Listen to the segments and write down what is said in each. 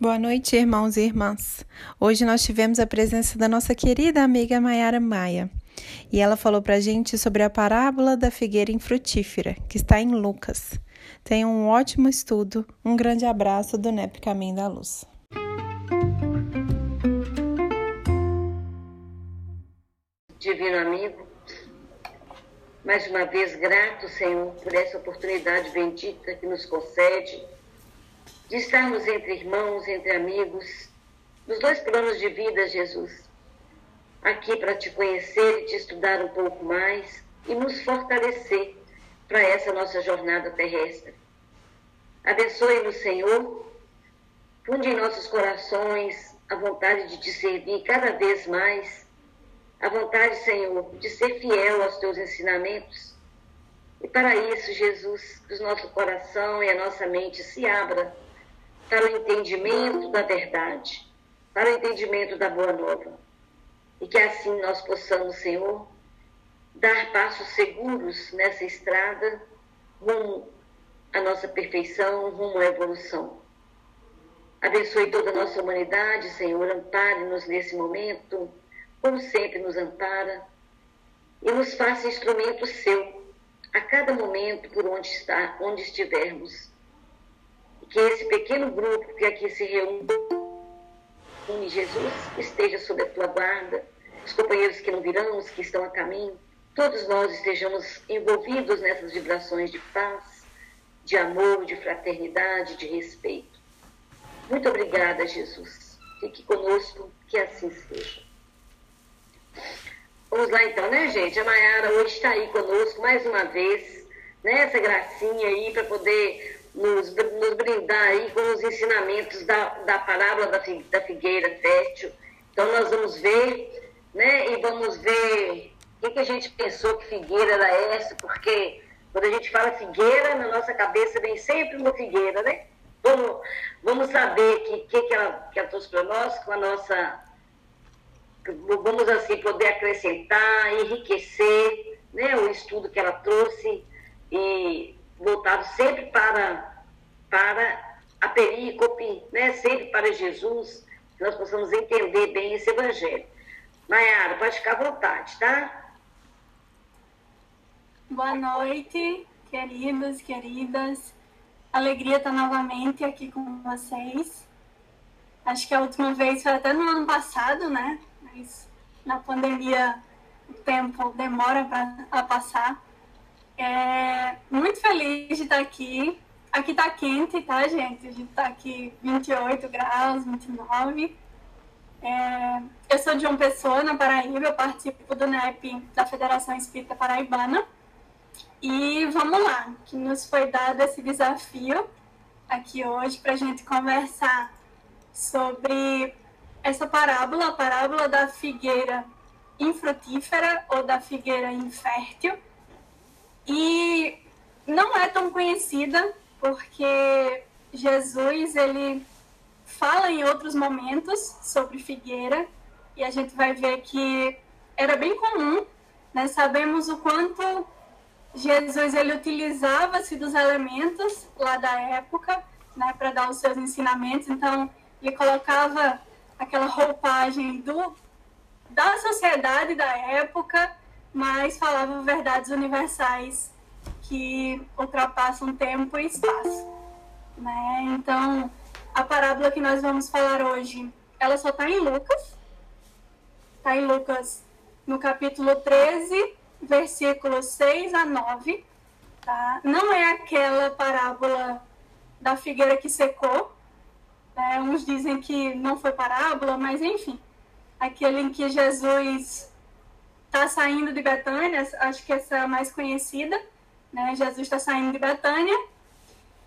Boa noite, irmãos e irmãs. Hoje nós tivemos a presença da nossa querida amiga Mayara Maia e ela falou para a gente sobre a parábola da figueira infrutífera, que está em Lucas. Tenha um ótimo estudo. Um grande abraço do NEP Caminho da Luz. Divino amigo, mais uma vez grato, Senhor, por essa oportunidade bendita que nos concede de estarmos entre irmãos, entre amigos, nos dois planos de vida, Jesus. Aqui para te conhecer e te estudar um pouco mais e nos fortalecer para essa nossa jornada terrestre. Abençoe-nos, Senhor, funde em nossos corações a vontade de te servir cada vez mais, a vontade, Senhor, de ser fiel aos teus ensinamentos. E para isso, Jesus, que o nosso coração e a nossa mente se abra para o entendimento da verdade, para o entendimento da boa nova. E que assim nós possamos, Senhor, dar passos seguros nessa estrada rumo à nossa perfeição, rumo à evolução. Abençoe toda a nossa humanidade, Senhor, ampare-nos nesse momento, como sempre nos ampara, e nos faça instrumento seu a cada momento por onde está, onde estivermos que esse pequeno grupo que aqui se reúne, Jesus, esteja sob a tua guarda, os companheiros que não virão, os que estão a caminho, todos nós estejamos envolvidos nessas vibrações de paz, de amor, de fraternidade, de respeito. Muito obrigada, Jesus. Fique conosco, que assim seja. Vamos lá então, né, gente? A Mayara hoje está aí conosco mais uma vez, né? Essa gracinha aí para poder nos, nos brindar aí com os ensinamentos da, da parábola da, da figueira fértil. Então nós vamos ver, né, e vamos ver o que, que a gente pensou que figueira era essa, porque quando a gente fala figueira, na nossa cabeça vem sempre uma figueira, né? Vamos, vamos saber o que, que, que, ela, que ela trouxe para nós, com a nossa. Vamos assim poder acrescentar, enriquecer né, o estudo que ela trouxe e voltado sempre para, para a perícope, né? sempre para Jesus, que nós possamos entender bem esse evangelho. Nayara, pode ficar à vontade, tá? Boa noite, queridos, queridas. Alegria estar novamente aqui com vocês. Acho que a última vez foi até no ano passado, né? Mas na pandemia o tempo demora para passar. É, muito feliz de estar aqui. Aqui tá quente, tá, gente? A gente tá aqui 28 graus, 29. É, eu sou de uma pessoa na Paraíba, eu participo do NEP da Federação Espírita Paraibana. E vamos lá, que nos foi dado esse desafio aqui hoje para a gente conversar sobre essa parábola, a parábola da figueira infrutífera ou da figueira infértil e não é tão conhecida porque Jesus ele fala em outros momentos sobre figueira e a gente vai ver que era bem comum, né? Sabemos o quanto Jesus ele utilizava-se dos elementos lá da época, né, para dar os seus ensinamentos. Então, ele colocava aquela roupagem do da sociedade da época mas falava verdades universais que ultrapassam tempo e espaço. Né? Então, a parábola que nós vamos falar hoje, ela só está em Lucas. Está em Lucas no capítulo 13, versículos 6 a 9. Tá? Não é aquela parábola da figueira que secou. Né? Uns dizem que não foi parábola, mas enfim. Aquele em que Jesus está saindo de Betânia, acho que essa é a mais conhecida, né? Jesus está saindo de Betânia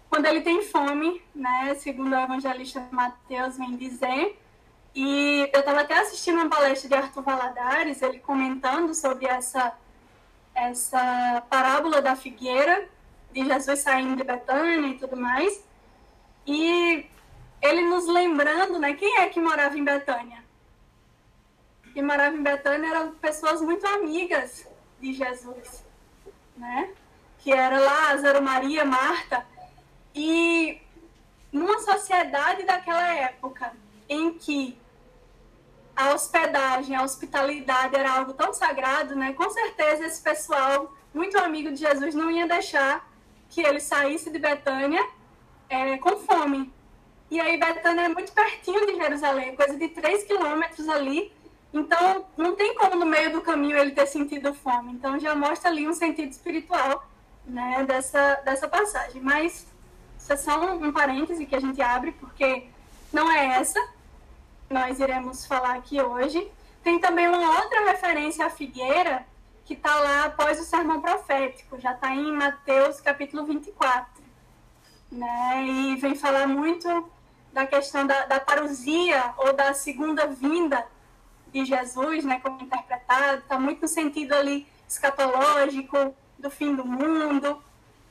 quando ele tem fome, né? Segundo o evangelista Mateus vem dizer. E eu estava até assistindo uma palestra de Arthur Valadares, ele comentando sobre essa essa parábola da figueira, de Jesus saindo de Betânia e tudo mais. E ele nos lembrando, né, quem é que morava em Betânia? que moravam em Betânia eram pessoas muito amigas de Jesus, né? Que era Lázaro, Maria, Marta. E numa sociedade daquela época, que a hospedagem, a hospitalidade era algo tão sagrado, né? Com certeza esse pessoal, muito amigo de Jesus, não ia deixar que ele saísse de Betânia é, com fome. E aí Betânia é muito pertinho de Jerusalém, coisa de 3 quilômetros ali. Então, não tem como no meio do caminho ele ter sentido fome. Então, já mostra ali um sentido espiritual né, dessa, dessa passagem. Mas isso é só um, um parêntese que a gente abre, porque não é essa que nós iremos falar aqui hoje. Tem também uma outra referência à figueira, que está lá após o sermão profético, já está em Mateus capítulo 24. Né? E vem falar muito da questão da, da parousia ou da segunda vinda de Jesus, né, como interpretado, está muito no sentido ali escatológico, do fim do mundo.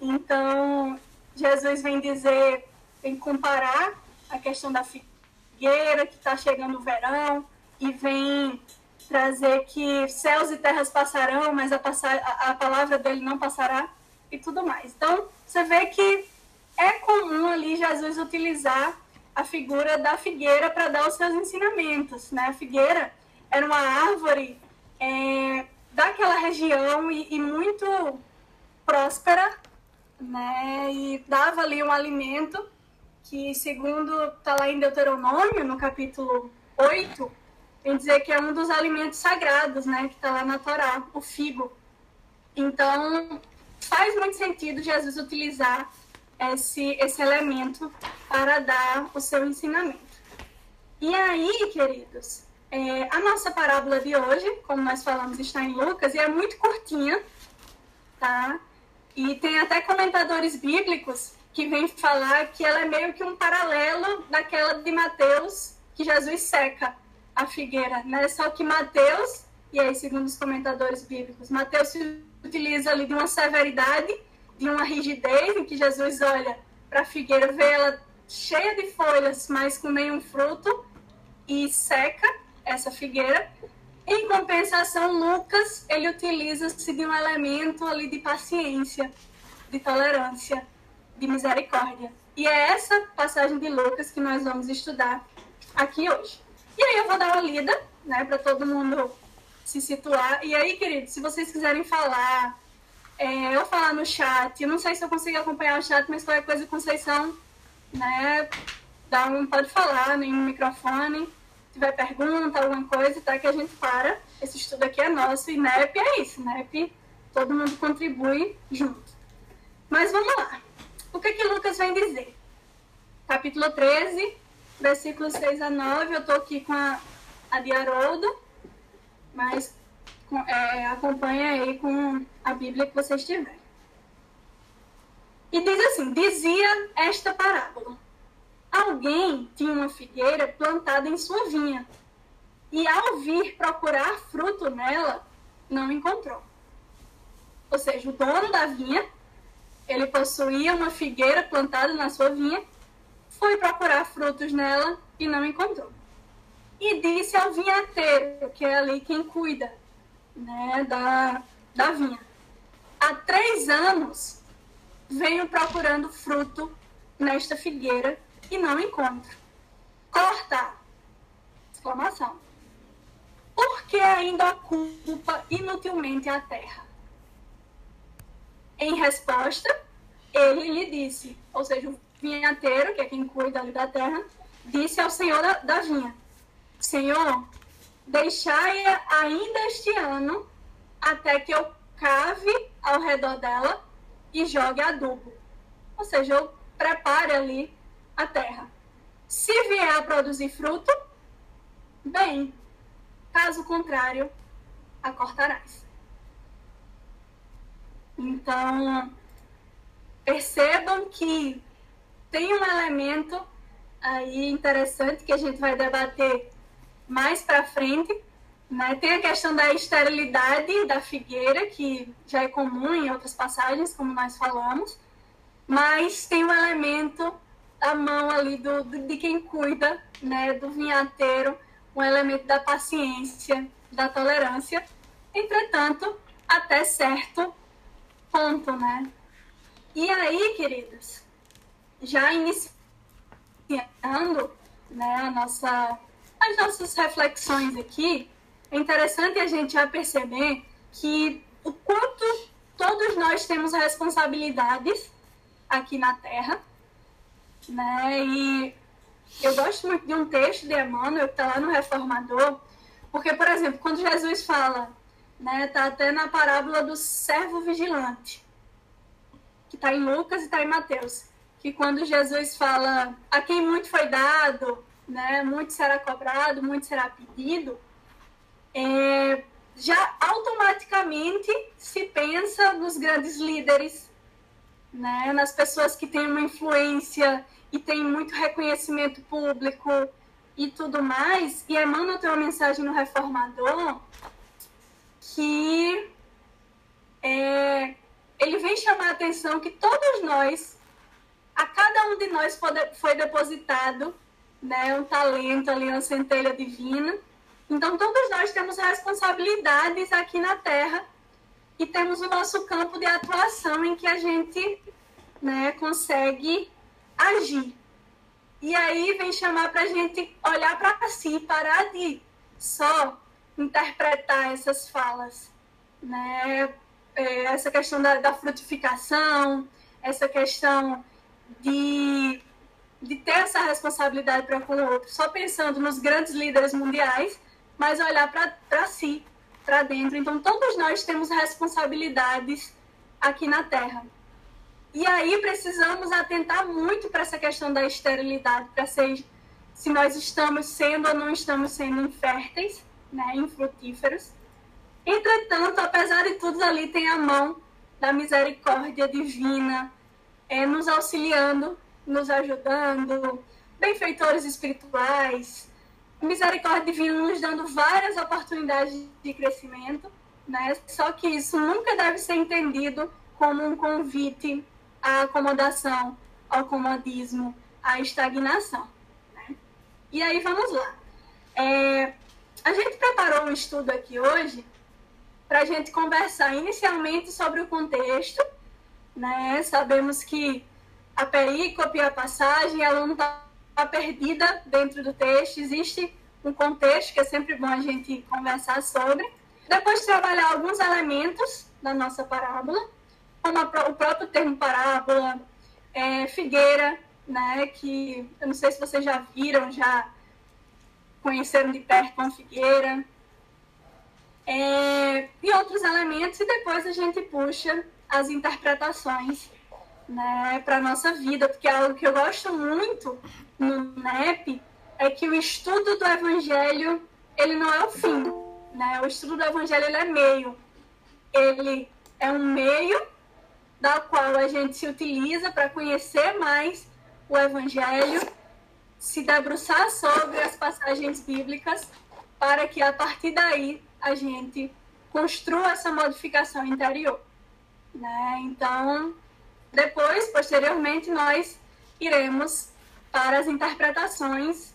Então, Jesus vem dizer, vem comparar a questão da figueira, que está chegando o verão, e vem trazer que céus e terras passarão, mas a, passar, a, a palavra dele não passará, e tudo mais. Então, você vê que é comum ali Jesus utilizar a figura da figueira para dar os seus ensinamentos. Né? A figueira era uma árvore é, daquela região e, e, muito próspera, né? E dava ali um alimento que, segundo está lá em Deuteronômio, no capítulo 8, vem dizer que é um dos alimentos sagrados, né? Que está lá na Torá, o figo. Então, faz muito sentido Jesus utilizar esse, esse elemento para dar o seu ensinamento. E aí, queridos, é, a nossa parábola de hoje, como nós falamos, está em Lucas e é muito curtinha, tá? E tem até comentadores bíblicos que vêm falar que ela é meio que um paralelo daquela de Mateus, que Jesus seca a figueira, né? Só que Mateus, e aí segundo os comentadores bíblicos, Mateus se utiliza ali de uma severidade, de uma rigidez, em que Jesus olha para a figueira, vê ela cheia de folhas, mas com nenhum fruto, e seca, essa figueira. Em compensação, Lucas, ele utiliza-se de um elemento ali de paciência, de tolerância, de misericórdia. E é essa passagem de Lucas que nós vamos estudar aqui hoje. E aí eu vou dar uma lida, né, para todo mundo se situar. E aí, queridos, se vocês quiserem falar, é, eu falar no chat, eu não sei se eu consigo acompanhar o chat, mas qualquer coisa, Conceição, né, dá um, pode falar no microfone tiver pergunta, alguma coisa, tá? Que a gente para. Esse estudo aqui é nosso e NEP é isso, NEP todo mundo contribui junto. Mas vamos lá. O que que Lucas vem dizer? Capítulo 13, versículos 6 a 9. Eu tô aqui com a, a de Haroldo, mas é, acompanha aí com a Bíblia que vocês tiverem. E diz assim: dizia esta parábola. Alguém tinha uma figueira plantada em sua vinha e, ao vir procurar fruto nela, não encontrou. Ou seja, o dono da vinha, ele possuía uma figueira plantada na sua vinha, foi procurar frutos nela e não encontrou. E disse ao vinhateiro, que é ali quem cuida né, da, da vinha: Há três anos venho procurando fruto nesta figueira e não encontro. Corta! Exclamação. Por que ainda ocupa inutilmente a terra? Em resposta, ele lhe disse, ou seja, o vinhateiro, que é quem cuida ali da terra, disse ao senhor da, da vinha: Senhor, deixai-a ainda este ano até que eu cave ao redor dela e jogue adubo. Ou seja, eu prepare ali a terra. Se vier a produzir fruto, bem, caso contrário, a cortarás. Então, percebam que tem um elemento aí interessante que a gente vai debater mais para frente. Né? Tem a questão da esterilidade da figueira, que já é comum em outras passagens, como nós falamos, mas tem um elemento a mão ali do, de quem cuida, né, do vinhateiro, um elemento da paciência, da tolerância. Entretanto, até certo ponto, né? E aí, queridos, já iniciando né, a nossa as nossas reflexões aqui, é interessante a gente já perceber que o quanto todos nós temos responsabilidades aqui na Terra, né? E eu gosto muito de um texto de Emmanuel que está lá no Reformador, porque, por exemplo, quando Jesus fala, né, tá até na parábola do servo vigilante, que está em Lucas e está em Mateus, que quando Jesus fala a quem muito foi dado, né, muito será cobrado, muito será pedido, é, já automaticamente se pensa nos grandes líderes, né, nas pessoas que têm uma influência e têm muito reconhecimento público e tudo mais. E Emmanuel tem uma mensagem no Reformador que é, ele vem chamar a atenção que todos nós, a cada um de nós foi depositado né, um talento ali, uma centelha divina. Então, todos nós temos responsabilidades aqui na Terra e temos o nosso campo de atuação em que a gente né, consegue agir. E aí vem chamar para a gente olhar para si, parar de só interpretar essas falas. Né? É, essa questão da, da frutificação, essa questão de de ter essa responsabilidade para com o outro, só pensando nos grandes líderes mundiais, mas olhar para si, para dentro. Então, todos nós temos responsabilidades aqui na Terra. E aí precisamos atentar muito para essa questão da esterilidade, para ser se nós estamos sendo ou não estamos sendo inférteis, né, infrutíferos. Entretanto, apesar de tudo, ali tem a mão da misericórdia divina é, nos auxiliando nos ajudando, benfeitores espirituais, misericórdia divina nos dando várias oportunidades de crescimento, né? Só que isso nunca deve ser entendido como um convite à acomodação, ao comodismo, à estagnação. Né? E aí vamos lá. É, a gente preparou um estudo aqui hoje para a gente conversar inicialmente sobre o contexto. Né? Sabemos que a perícope, a passagem, ela não está perdida dentro do texto, existe um contexto que é sempre bom a gente conversar sobre. Depois trabalhar alguns elementos da nossa parábola, como a, o próprio termo parábola, é, figueira, né, que eu não sei se vocês já viram, já conheceram de perto uma figueira, é, e outros elementos, e depois a gente puxa as interpretações né, para a nossa vida, porque é algo que eu gosto muito no NEP é que o estudo do Evangelho ele não é o fim, né? O estudo do Evangelho ele é meio, ele é um meio da qual a gente se utiliza para conhecer mais o Evangelho, se debruçar sobre as passagens bíblicas, para que a partir daí a gente construa essa modificação interior, né? Então depois, posteriormente, nós iremos para as interpretações,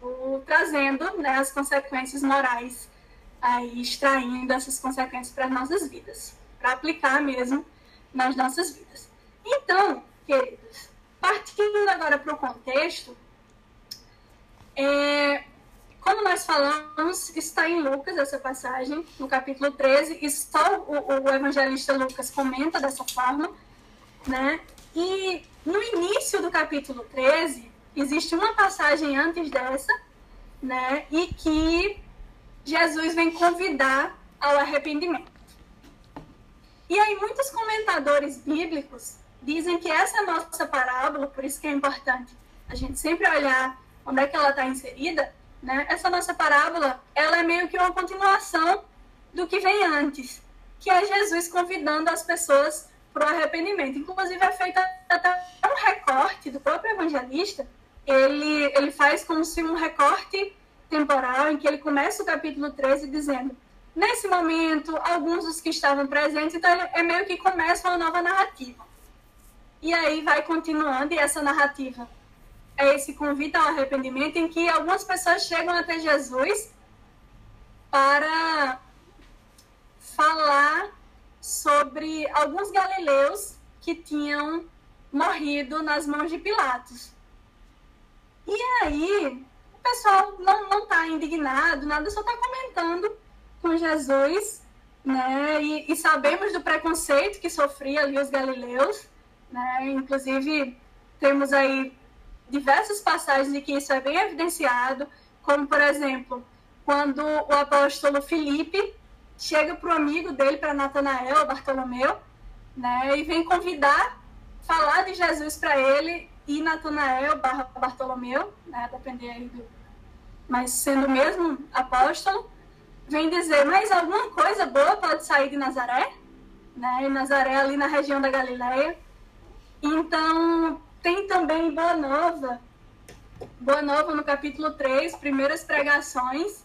o, trazendo né, as consequências morais, aí extraindo essas consequências para as nossas vidas, para aplicar mesmo nas nossas vidas. Então, queridos, partindo agora para o contexto, é, como nós falamos, está em Lucas essa passagem, no capítulo 13, e só o, o evangelista Lucas comenta dessa forma, né? E no início do capítulo 13, existe uma passagem antes dessa, né? E que Jesus vem convidar ao arrependimento. E aí muitos comentadores bíblicos dizem que essa nossa parábola, por isso que é importante a gente sempre olhar onde é que ela está inserida, né? Essa nossa parábola, ela é meio que uma continuação do que vem antes, que é Jesus convidando as pessoas para o arrependimento. Inclusive, é feito até um recorte do próprio evangelista. Ele, ele faz como se um recorte temporal em que ele começa o capítulo 13 dizendo: Nesse momento, alguns dos que estavam presentes, então é meio que começa uma nova narrativa. E aí vai continuando, e essa narrativa é esse convite ao arrependimento em que algumas pessoas chegam até Jesus para falar sobre alguns galileus que tinham morrido nas mãos de Pilatos. E aí, o pessoal não está indignado, nada, só está comentando com Jesus, né? E, e, sabemos do preconceito que sofria ali os galileus, né? Inclusive temos aí diversas passagens em que isso é bem evidenciado, como por exemplo quando o apóstolo Filipe chega para o amigo dele, para Natanael, Bartolomeu, né? E vem convidar, falar de Jesus para ele e Natanael barra Bartolomeu, né, depender aí do, mas sendo mesmo apóstolo, vem dizer, mas alguma coisa boa pode sair de Nazaré, né, Nazaré ali na região da Galileia. Então, tem também Boa Nova, Boa Nova no capítulo 3, primeiras pregações,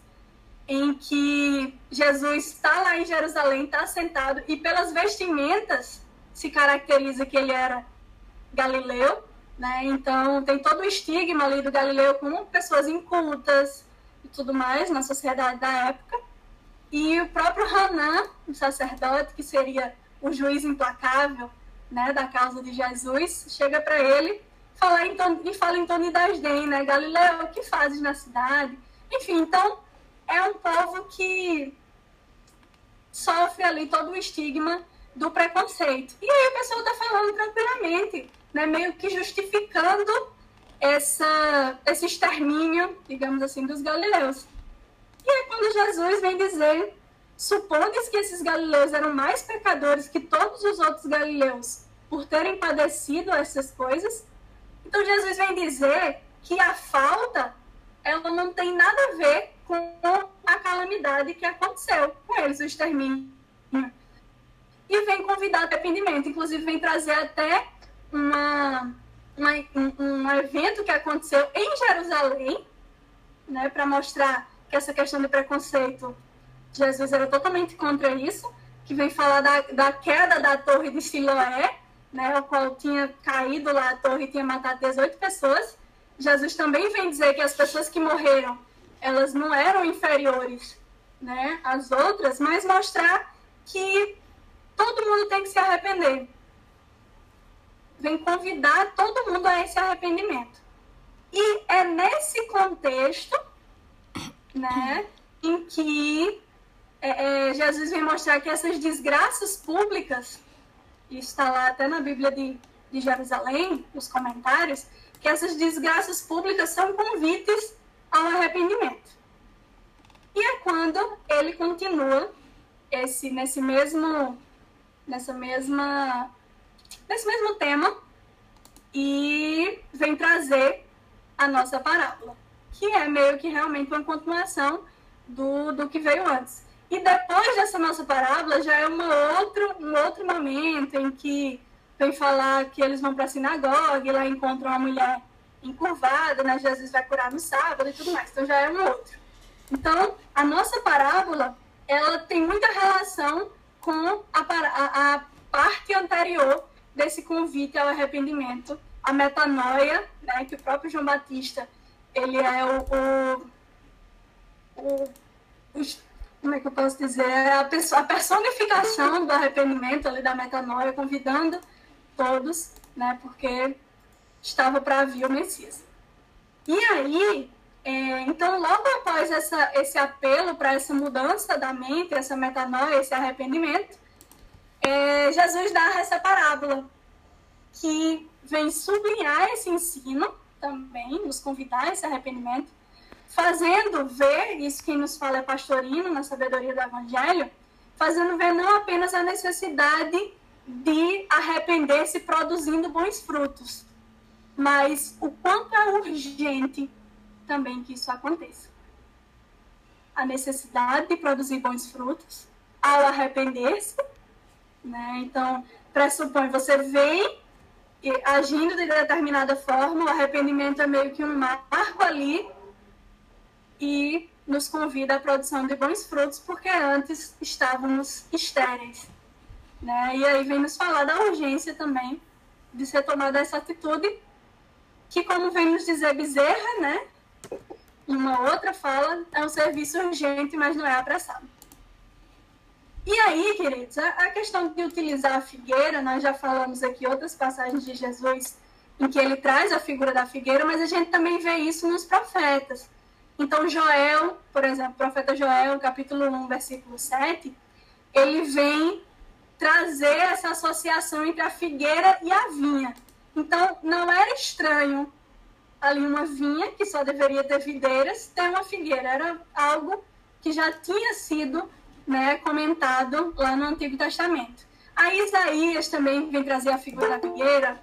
em que Jesus está lá em Jerusalém, está sentado, e pelas vestimentas se caracteriza que ele era galileu, né? Então, tem todo o estigma ali do Galileu como pessoas incultas e tudo mais na sociedade da época. E o próprio Hanan, o sacerdote, que seria o juiz implacável né, da causa de Jesus, chega para ele falar tom, e fala em de desdém, né? Galileu, o que fazes na cidade? Enfim, então, é um povo que sofre ali todo o estigma do preconceito. E aí a pessoa está falando tranquilamente né, meio que justificando essa, esse extermínio, digamos assim, dos galileus. E aí quando Jesus vem dizer, supondes que esses galileus eram mais pecadores que todos os outros galileus por terem padecido essas coisas, então Jesus vem dizer que a falta ela não tem nada a ver com a calamidade que aconteceu com eles, o extermínio. E vem convidar arrependimento, inclusive vem trazer até uma, uma, um, evento que aconteceu em Jerusalém, né, para mostrar que essa questão do preconceito, Jesus era totalmente contra isso, que vem falar da, da queda da torre de Siloé, né, o qual tinha caído lá a torre e tinha matado 18 pessoas. Jesus também vem dizer que as pessoas que morreram, elas não eram inferiores né, às outras, mas mostrar que todo mundo tem que se arrepender vem convidar todo mundo a esse arrependimento. E é nesse contexto, né, em que é, é, Jesus vem mostrar que essas desgraças públicas, isso está lá até na Bíblia de, de Jerusalém, nos comentários, que essas desgraças públicas são convites ao arrependimento. E é quando ele continua esse, nesse mesmo, nessa mesma nesse mesmo tema e vem trazer a nossa parábola, que é meio que realmente uma continuação do, do que veio antes. E depois dessa nossa parábola já é uma outro, um outro momento em que vem falar que eles vão para a sinagoga e lá encontram uma mulher encurvada, né? Jesus vai curar no sábado e tudo mais. Então já é um outro. Então, a nossa parábola, ela tem muita relação com a, a, a parte anterior desse convite ao arrependimento, a metanoia, né, que o próprio João Batista, ele é o, o, o, como é que eu posso dizer, é a, a personificação do arrependimento ali da metanoia, convidando todos, né, porque estava para vir o Messias. E aí, é, então, logo após essa, esse apelo para essa mudança da mente, essa metanoia, esse arrependimento, é, Jesus dá essa parábola que vem sublinhar esse ensino também, nos convidar a esse arrependimento, fazendo ver, isso que nos fala é pastorino na sabedoria do Evangelho, fazendo ver não apenas a necessidade de arrepender-se produzindo bons frutos, mas o quanto é urgente também que isso aconteça. A necessidade de produzir bons frutos ao arrepender-se né? Então, pressupõe, você vem agindo de determinada forma, o arrependimento é meio que um marco ali e nos convida à produção de bons frutos, porque antes estávamos estéreis. Né? E aí vem nos falar da urgência também de ser tomada essa atitude, que como vem nos dizer Bezerra, né? Uma outra fala, é um serviço urgente, mas não é apressado. E aí, queridos, a, questão de utilizar a figueira, nós já falamos aqui outras passagens de Jesus em que ele traz a figura da figueira, mas a gente também vê isso nos profetas. Então, Joel, por exemplo, profeta Joel, capítulo 1, versículo 7, ele vem trazer essa associação entre a figueira e a vinha. Então, não era estranho ali uma vinha, que só deveria ter videiras, ter uma figueira. Era algo que já tinha sido né, comentado lá no Antigo Testamento. A Isaías também vem trazer a figura da figueira,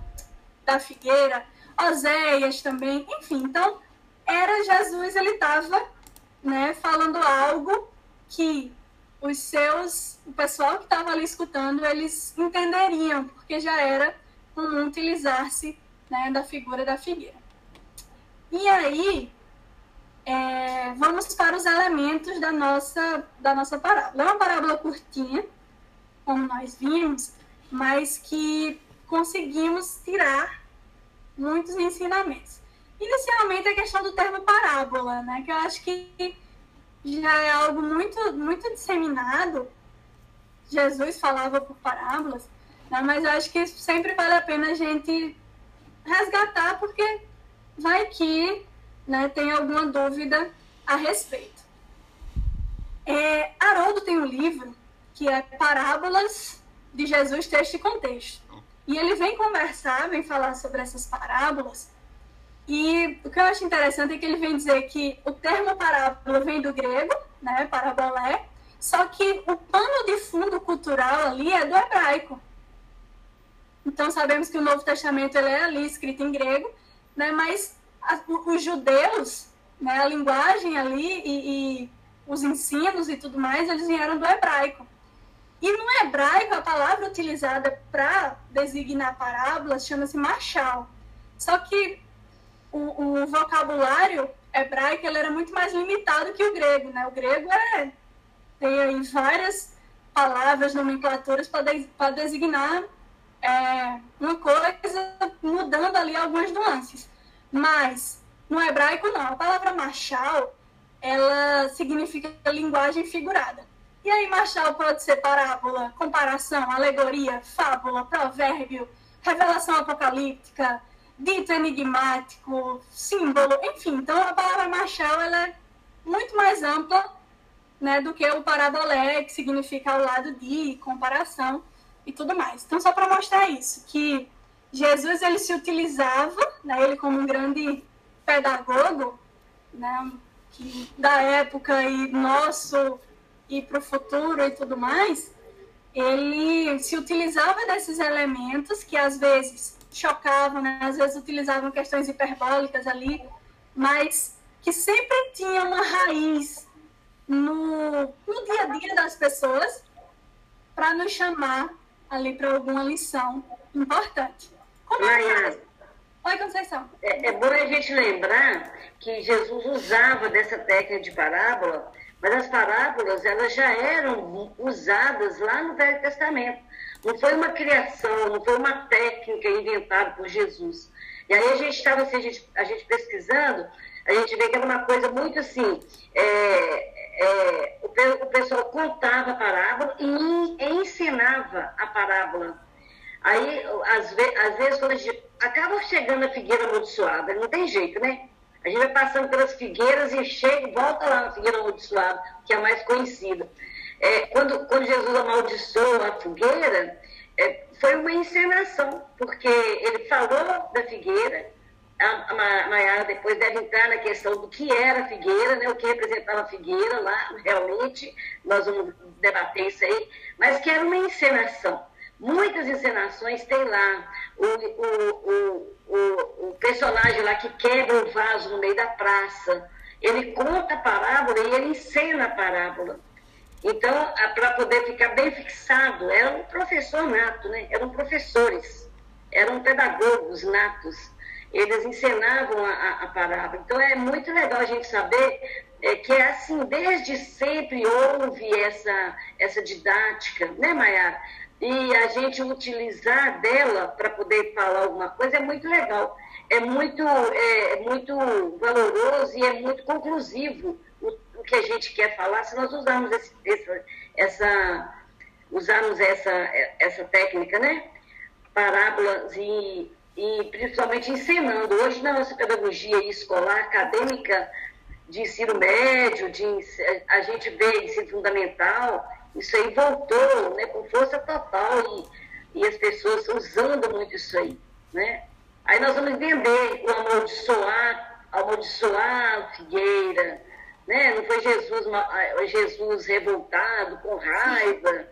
da figueira, Oséias também, enfim. Então, era Jesus, ele estava né, falando algo que os seus, o pessoal que estava ali escutando, eles entenderiam, porque já era comum utilizar-se né, da figura da figueira. E aí, é, vamos para os elementos da nossa, da nossa parábola. É uma parábola curtinha, como nós vimos, mas que conseguimos tirar muitos ensinamentos. Inicialmente, a questão do termo parábola, né, que eu acho que já é algo muito, muito disseminado. Jesus falava por parábolas, né? mas eu acho que sempre vale a pena a gente resgatar, porque vai que né, tem alguma dúvida a respeito. É, Haroldo tem um livro que é Parábolas de Jesus, Texto e Contexto. E ele vem conversar, vem falar sobre essas parábolas, e o que eu acho interessante é que ele vem dizer que o termo parábola vem do grego, né, parabolé, só que o pano de fundo cultural ali é do hebraico. Então sabemos que o Novo Testamento ele é ali escrito em grego, né, mas os judeus, né, a linguagem ali e, e os ensinos e tudo mais, eles vieram do hebraico. E no hebraico, a palavra utilizada para designar parábolas chama-se machal. Só que o, o vocabulário hebraico ele era muito mais limitado que o grego, né? O grego é, tem aí várias palavras, nomenclaturas para designar é, uma coisa, mudando ali algumas nuances. Mas no hebraico não. A palavra machal, ela significa linguagem figurada. E aí machal pode ser parábola, comparação, alegoria, fábula, provérbio, revelação apocalíptica, dito enigmático, símbolo, enfim. Então, a palavra machal ela é muito mais ampla né, do que o parabolé, que significa ao lado de, comparação e tudo mais. Então, só para mostrar isso, que Jesus ele se utilizava, né, ele como um grande pedagogo, né, da época e nosso e para o futuro e tudo mais, ele se utilizava desses elementos que às vezes chocavam, né? às vezes utilizavam questões hiperbólicas ali, mas que sempre tinha uma raiz no, no dia a dia das pessoas para nos chamar ali para alguma lição importante. Oi, Conceição. É, é bom a gente lembrar que Jesus usava dessa técnica de parábola, mas as parábolas elas já eram usadas lá no Velho Testamento. Não foi uma criação, não foi uma técnica inventada por Jesus. E aí a gente estava assim, a gente, a gente pesquisando, a gente vê que era uma coisa muito assim, é, é, o, o, pessoal contava a parábola e ensinava a parábola. Aí, às, ve às vezes, quando a gente acaba chegando a figueira amaldiçoada, não tem jeito, né? A gente vai passando pelas figueiras e chega volta lá na figueira amaldiçoada, que é a mais conhecida. É, quando, quando Jesus amaldiçoou a figueira, é, foi uma encenação, porque ele falou da figueira, a, a Maiara depois deve entrar na questão do que era a figueira, né, o que representava a figueira lá, realmente, nós vamos debater isso aí, mas que era uma encenação. Muitas encenações tem lá o, o, o, o, personagem lá que quebra o vaso no meio da praça, ele conta a parábola e ele encena a parábola. Então, para poder ficar bem fixado, era um professor nato, né? eram professores, eram pedagogos natos. Eles ensinavam a, a parábola. Então, é muito legal a gente saber é, que é assim, desde sempre houve essa, essa didática, né, Maiara? E a gente utilizar dela para poder falar alguma coisa é muito legal. É muito, é, é muito valoroso e é muito conclusivo o que a gente quer falar, se nós usarmos esse, essa, essa, usarmos essa, essa técnica, né? Parábolas e, e principalmente ensinando. Hoje, na nossa pedagogia escolar, acadêmica, de ensino médio, de, a gente vê ensino fundamental, isso aí voltou né, com força total e, e as pessoas usando muito isso aí. Né? Aí nós vamos entender o amaldiçoar, amaldiçoar a figueira, né? não foi Jesus, Jesus revoltado, com raiva,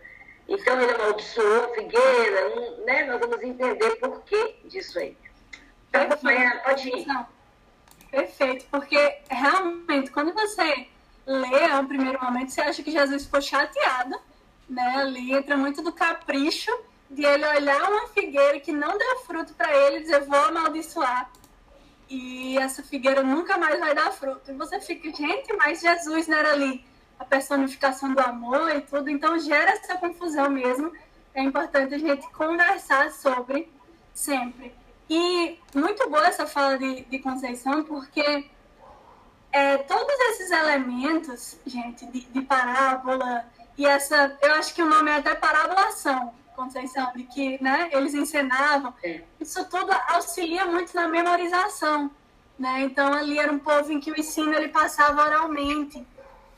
então ele amaldiçoou a figueira, né? nós vamos entender por que disso aí. Então, pode ir. Perfeito, porque realmente quando você lê ao primeiro momento, você acha que Jesus ficou chateado, né? Ali entra muito do capricho de ele olhar uma figueira que não deu fruto para ele e dizer, vou amaldiçoar. E essa figueira nunca mais vai dar fruto. E você fica, gente, mas Jesus não era ali a personificação do amor e tudo, então gera essa confusão mesmo. É importante a gente conversar sobre sempre. E muito boa essa fala de, de Conceição, porque é, todos esses elementos, gente, de, de, parábola, e essa, eu acho que o nome é até parabolação, Conceição, de que né, eles ensinavam, isso tudo auxilia muito na memorização. Né? Então, ali era um povo em que o ensino ele passava oralmente.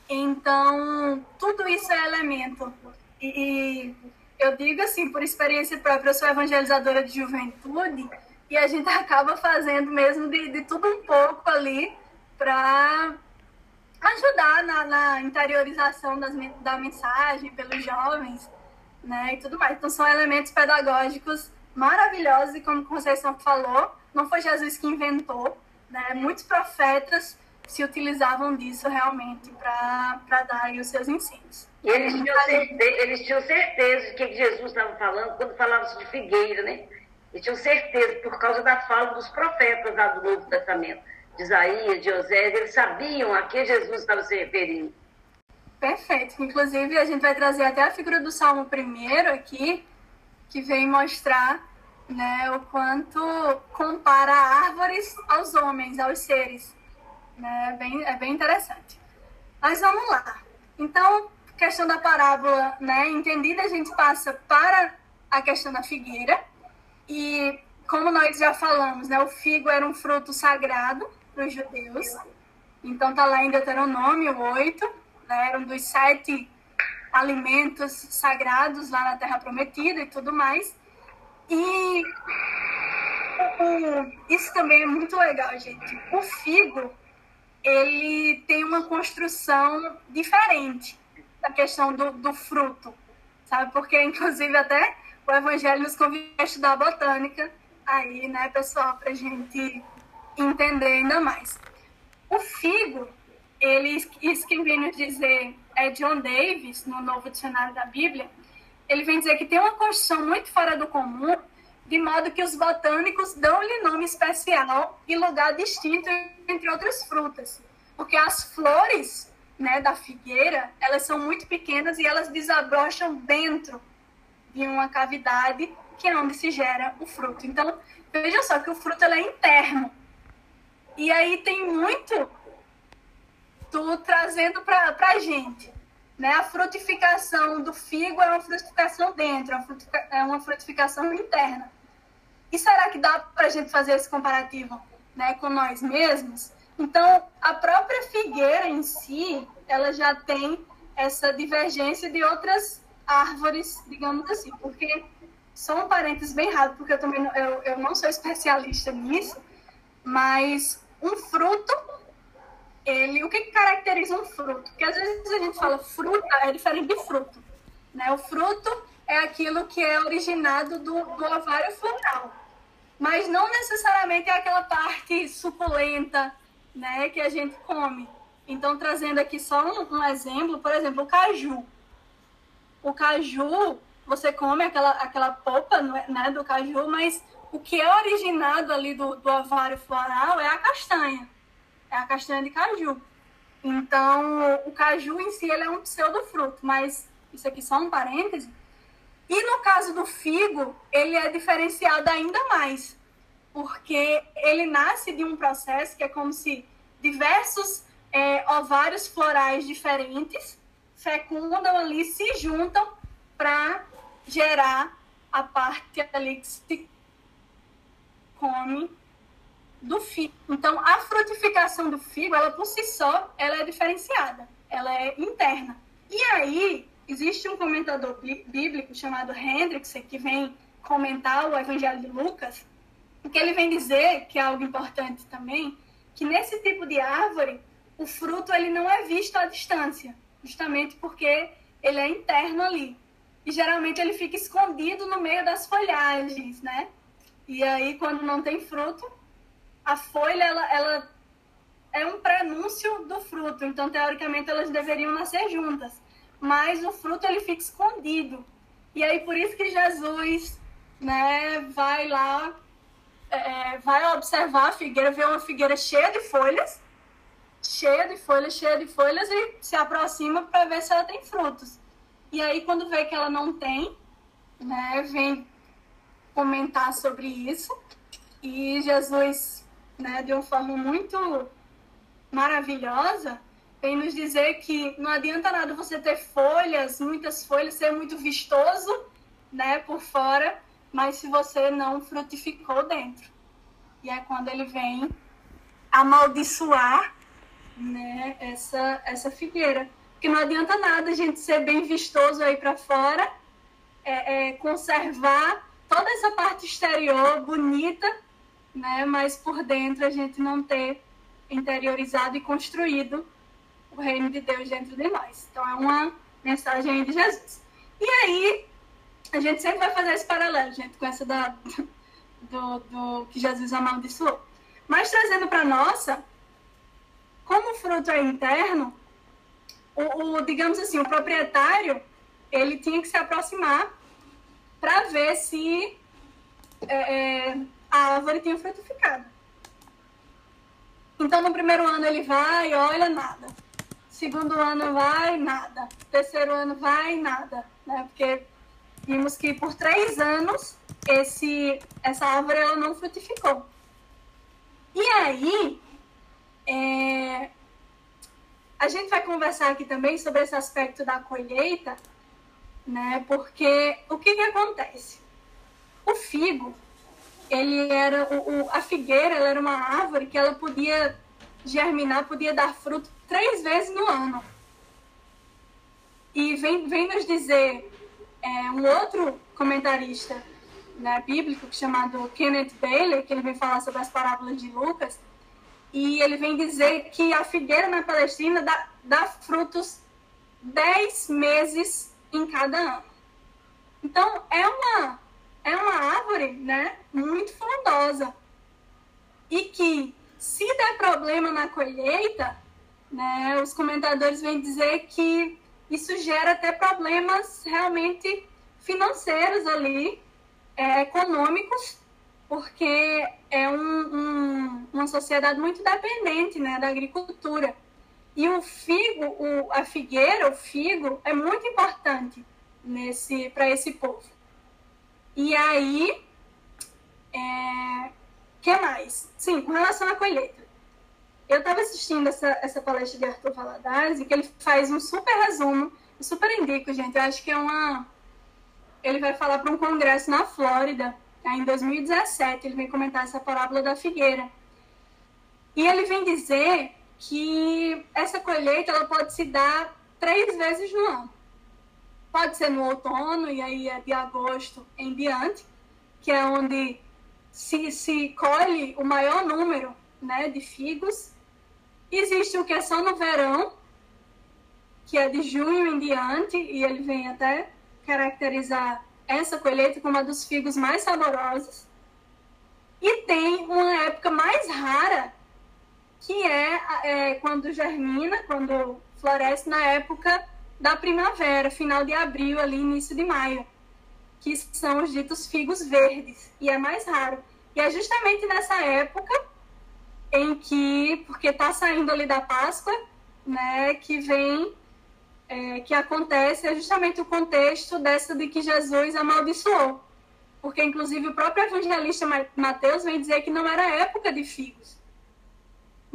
Então, tudo isso é elemento. E, e eu digo assim, por experiência própria, eu sou evangelizadora de juventude, e a gente acaba fazendo mesmo de, de tudo um pouco ali para ajudar na, na interiorização das, da mensagem pelos jovens, né, e tudo mais. Então são elementos pedagógicos maravilhosos e como Conceição falou, não foi Jesus que inventou, né, muitos profetas se utilizavam disso realmente para dar os seus ensinos. E eles tinham, certeza, eles tinham certeza de que Jesus estava falando quando falava de figueira, né? E tinham certeza, por causa da fala dos profetas lá do Novo Testamento, de Isaías, de Osés, eles sabiam a que Jesus estava se referindo. Perfeito. Inclusive, a gente vai trazer até a figura do Salmo primeiro aqui, que vem mostrar né, o quanto compara árvores aos homens, aos seres. Né? É, bem, é bem interessante. Mas vamos lá. Então, questão da parábola né, entendida, a gente passa para a questão da figueira. E como nós já falamos, né, o figo era um fruto sagrado para os judeus. Então está lá em Deuteronômio 8, né, era um dos sete alimentos sagrados lá na Terra Prometida e tudo mais. E isso também é muito legal, gente. O figo, ele tem uma construção diferente da questão do, do fruto, sabe? Porque, inclusive, até o Evangelho nos convida a estudar botânica aí, né, pessoal, para gente entender ainda mais. O figo, ele, isso que vem nos dizer é John Davis, no Novo Dicionário da Bíblia, ele vem dizer que tem uma construção muito fora do comum, de modo que os botânicos dão-lhe nome especial e lugar distinto entre outras frutas. Porque as flores né, da figueira, elas são muito pequenas e elas desabrocham dentro de uma cavidade que é onde se gera o fruto. Então, veja só que o fruto é interno. E aí tem muito tu trazendo para a gente. Né? A frutificação do figo é uma frutificação dentro, é uma frutificação interna. E será que dá para a gente fazer esse comparativo né, com nós mesmos? Então, a própria figueira em si, ela já tem essa divergência de outras árvores, digamos assim, porque só um parênteses bem rápido, porque eu também não, eu, eu não sou especialista nisso, mas um fruto, ele, o que, que caracteriza um fruto? Porque às vezes a gente fala fruta é diferente de fruto, né? O fruto é aquilo que é originado do, do ovário floral, mas não necessariamente é aquela parte suculenta, né, que a gente come. Então, trazendo aqui só um, um exemplo, por exemplo, o caju o caju, você come aquela, aquela polpa né, do caju, mas o que é originado ali do, do ovário floral é a castanha. É a castanha de caju. Então, o caju em si ele é um pseudofruto, mas isso aqui só um parêntese. E no caso do figo, ele é diferenciado ainda mais, porque ele nasce de um processo que é como se diversos é, ovários florais diferentes fecundam ali, se juntam para gerar a parte ali que se come do figo. Então, a frutificação do figo, ela por si só, ela é diferenciada, ela é interna. E aí, existe um comentador bíblico chamado Hendrickson, que vem comentar o Evangelho de Lucas, que ele vem dizer, que é algo importante também, que nesse tipo de árvore, o fruto ele não é visto à distância, justamente porque ele é interno ali. E geralmente ele fica escondido no meio das folhagens, né? E aí, quando não tem fruto, a folha ela, ela é um prenúncio do fruto. Então, teoricamente, elas deveriam nascer juntas. Mas o fruto ele fica escondido. E aí, por isso que Jesus né, vai lá, é, vai observar a figueira, vê uma figueira cheia de folhas, cheia de folhas, cheia de folhas, e se aproxima para ver se ela tem frutos. E aí, quando vê que ela não tem, né, vem comentar sobre isso. E Jesus né, de uma forma muito maravilhosa, vem nos dizer que não adianta nada você ter folhas, muitas folhas, ser muito vistoso né, por fora, mas se você não frutificou dentro. E é quando ele vem amaldiçoar né, essa, essa figueira. Porque não adianta nada a gente ser bem vistoso aí para fora, é, é, conservar toda essa parte exterior bonita, né? Mas por dentro a gente não ter interiorizado e construído o reino de Deus dentro de nós. Então é uma mensagem de Jesus. E aí a gente sempre vai fazer esse paralelo, gente, com essa da, do, do que Jesus amaldiçoou. Mas trazendo para nossa, como fruto é interno, o, o, digamos assim, o proprietário ele tinha que se aproximar para ver se é, é a árvore tinha frutificado. Então, no primeiro ano ele vai, olha, nada. Segundo ano vai, nada. Terceiro ano vai, nada. Né? Porque vimos que por três anos esse, essa árvore ela não frutificou. E aí, é, a gente vai conversar aqui também sobre esse aspecto da colheita, né? Porque o que, que acontece? O figo, ele era o, o, a figueira ela era uma árvore que ela podia germinar, podia dar fruto três vezes no ano. E vem, vem nos dizer é, um outro comentarista né, bíblico chamado Kenneth Bailey, que ele vem falar sobre as parábolas de Lucas, e ele vem dizer que a figueira na Palestina dá, dá frutos dez meses em cada ano. Então, é uma é uma árvore, né, muito frondosa. E que, se der problema na colheita, né, os comentadores vêm dizer que isso gera até problemas realmente financeiros ali, é, econômicos, porque é um, um, uma sociedade muito dependente né, da agricultura. E o figo, o, a figueira, o figo, é muito importante nesse para esse povo. E aí, é... que mais? Sim, com relação à colheita. Eu estava assistindo essa, essa palestra de Arthur Valadares e que ele faz um super resumo. Eu super indico, gente. Eu acho que é uma. Ele vai falar para um congresso na Flórida, tá? em 2017. Ele vem comentar essa parábola da figueira. E ele vem dizer que essa colheita ela pode se dar três vezes no ano pode ser no outono, e aí é de agosto em diante, que é onde se, se colhe o maior número né, de figos. Existe o que é só no verão, que é de junho em diante, e ele vem até caracterizar essa colheita como uma dos figos mais saborosos. E tem uma época mais rara, que é, é quando germina, quando floresce na época da primavera, final de abril, ali início de maio, que são os ditos figos verdes, e é mais raro. E é justamente nessa época em que, porque está saindo ali da Páscoa, né, que vem, é, que acontece, é justamente o contexto dessa de que Jesus amaldiçoou. Porque, inclusive, o próprio evangelista Mateus vem dizer que não era época de figos.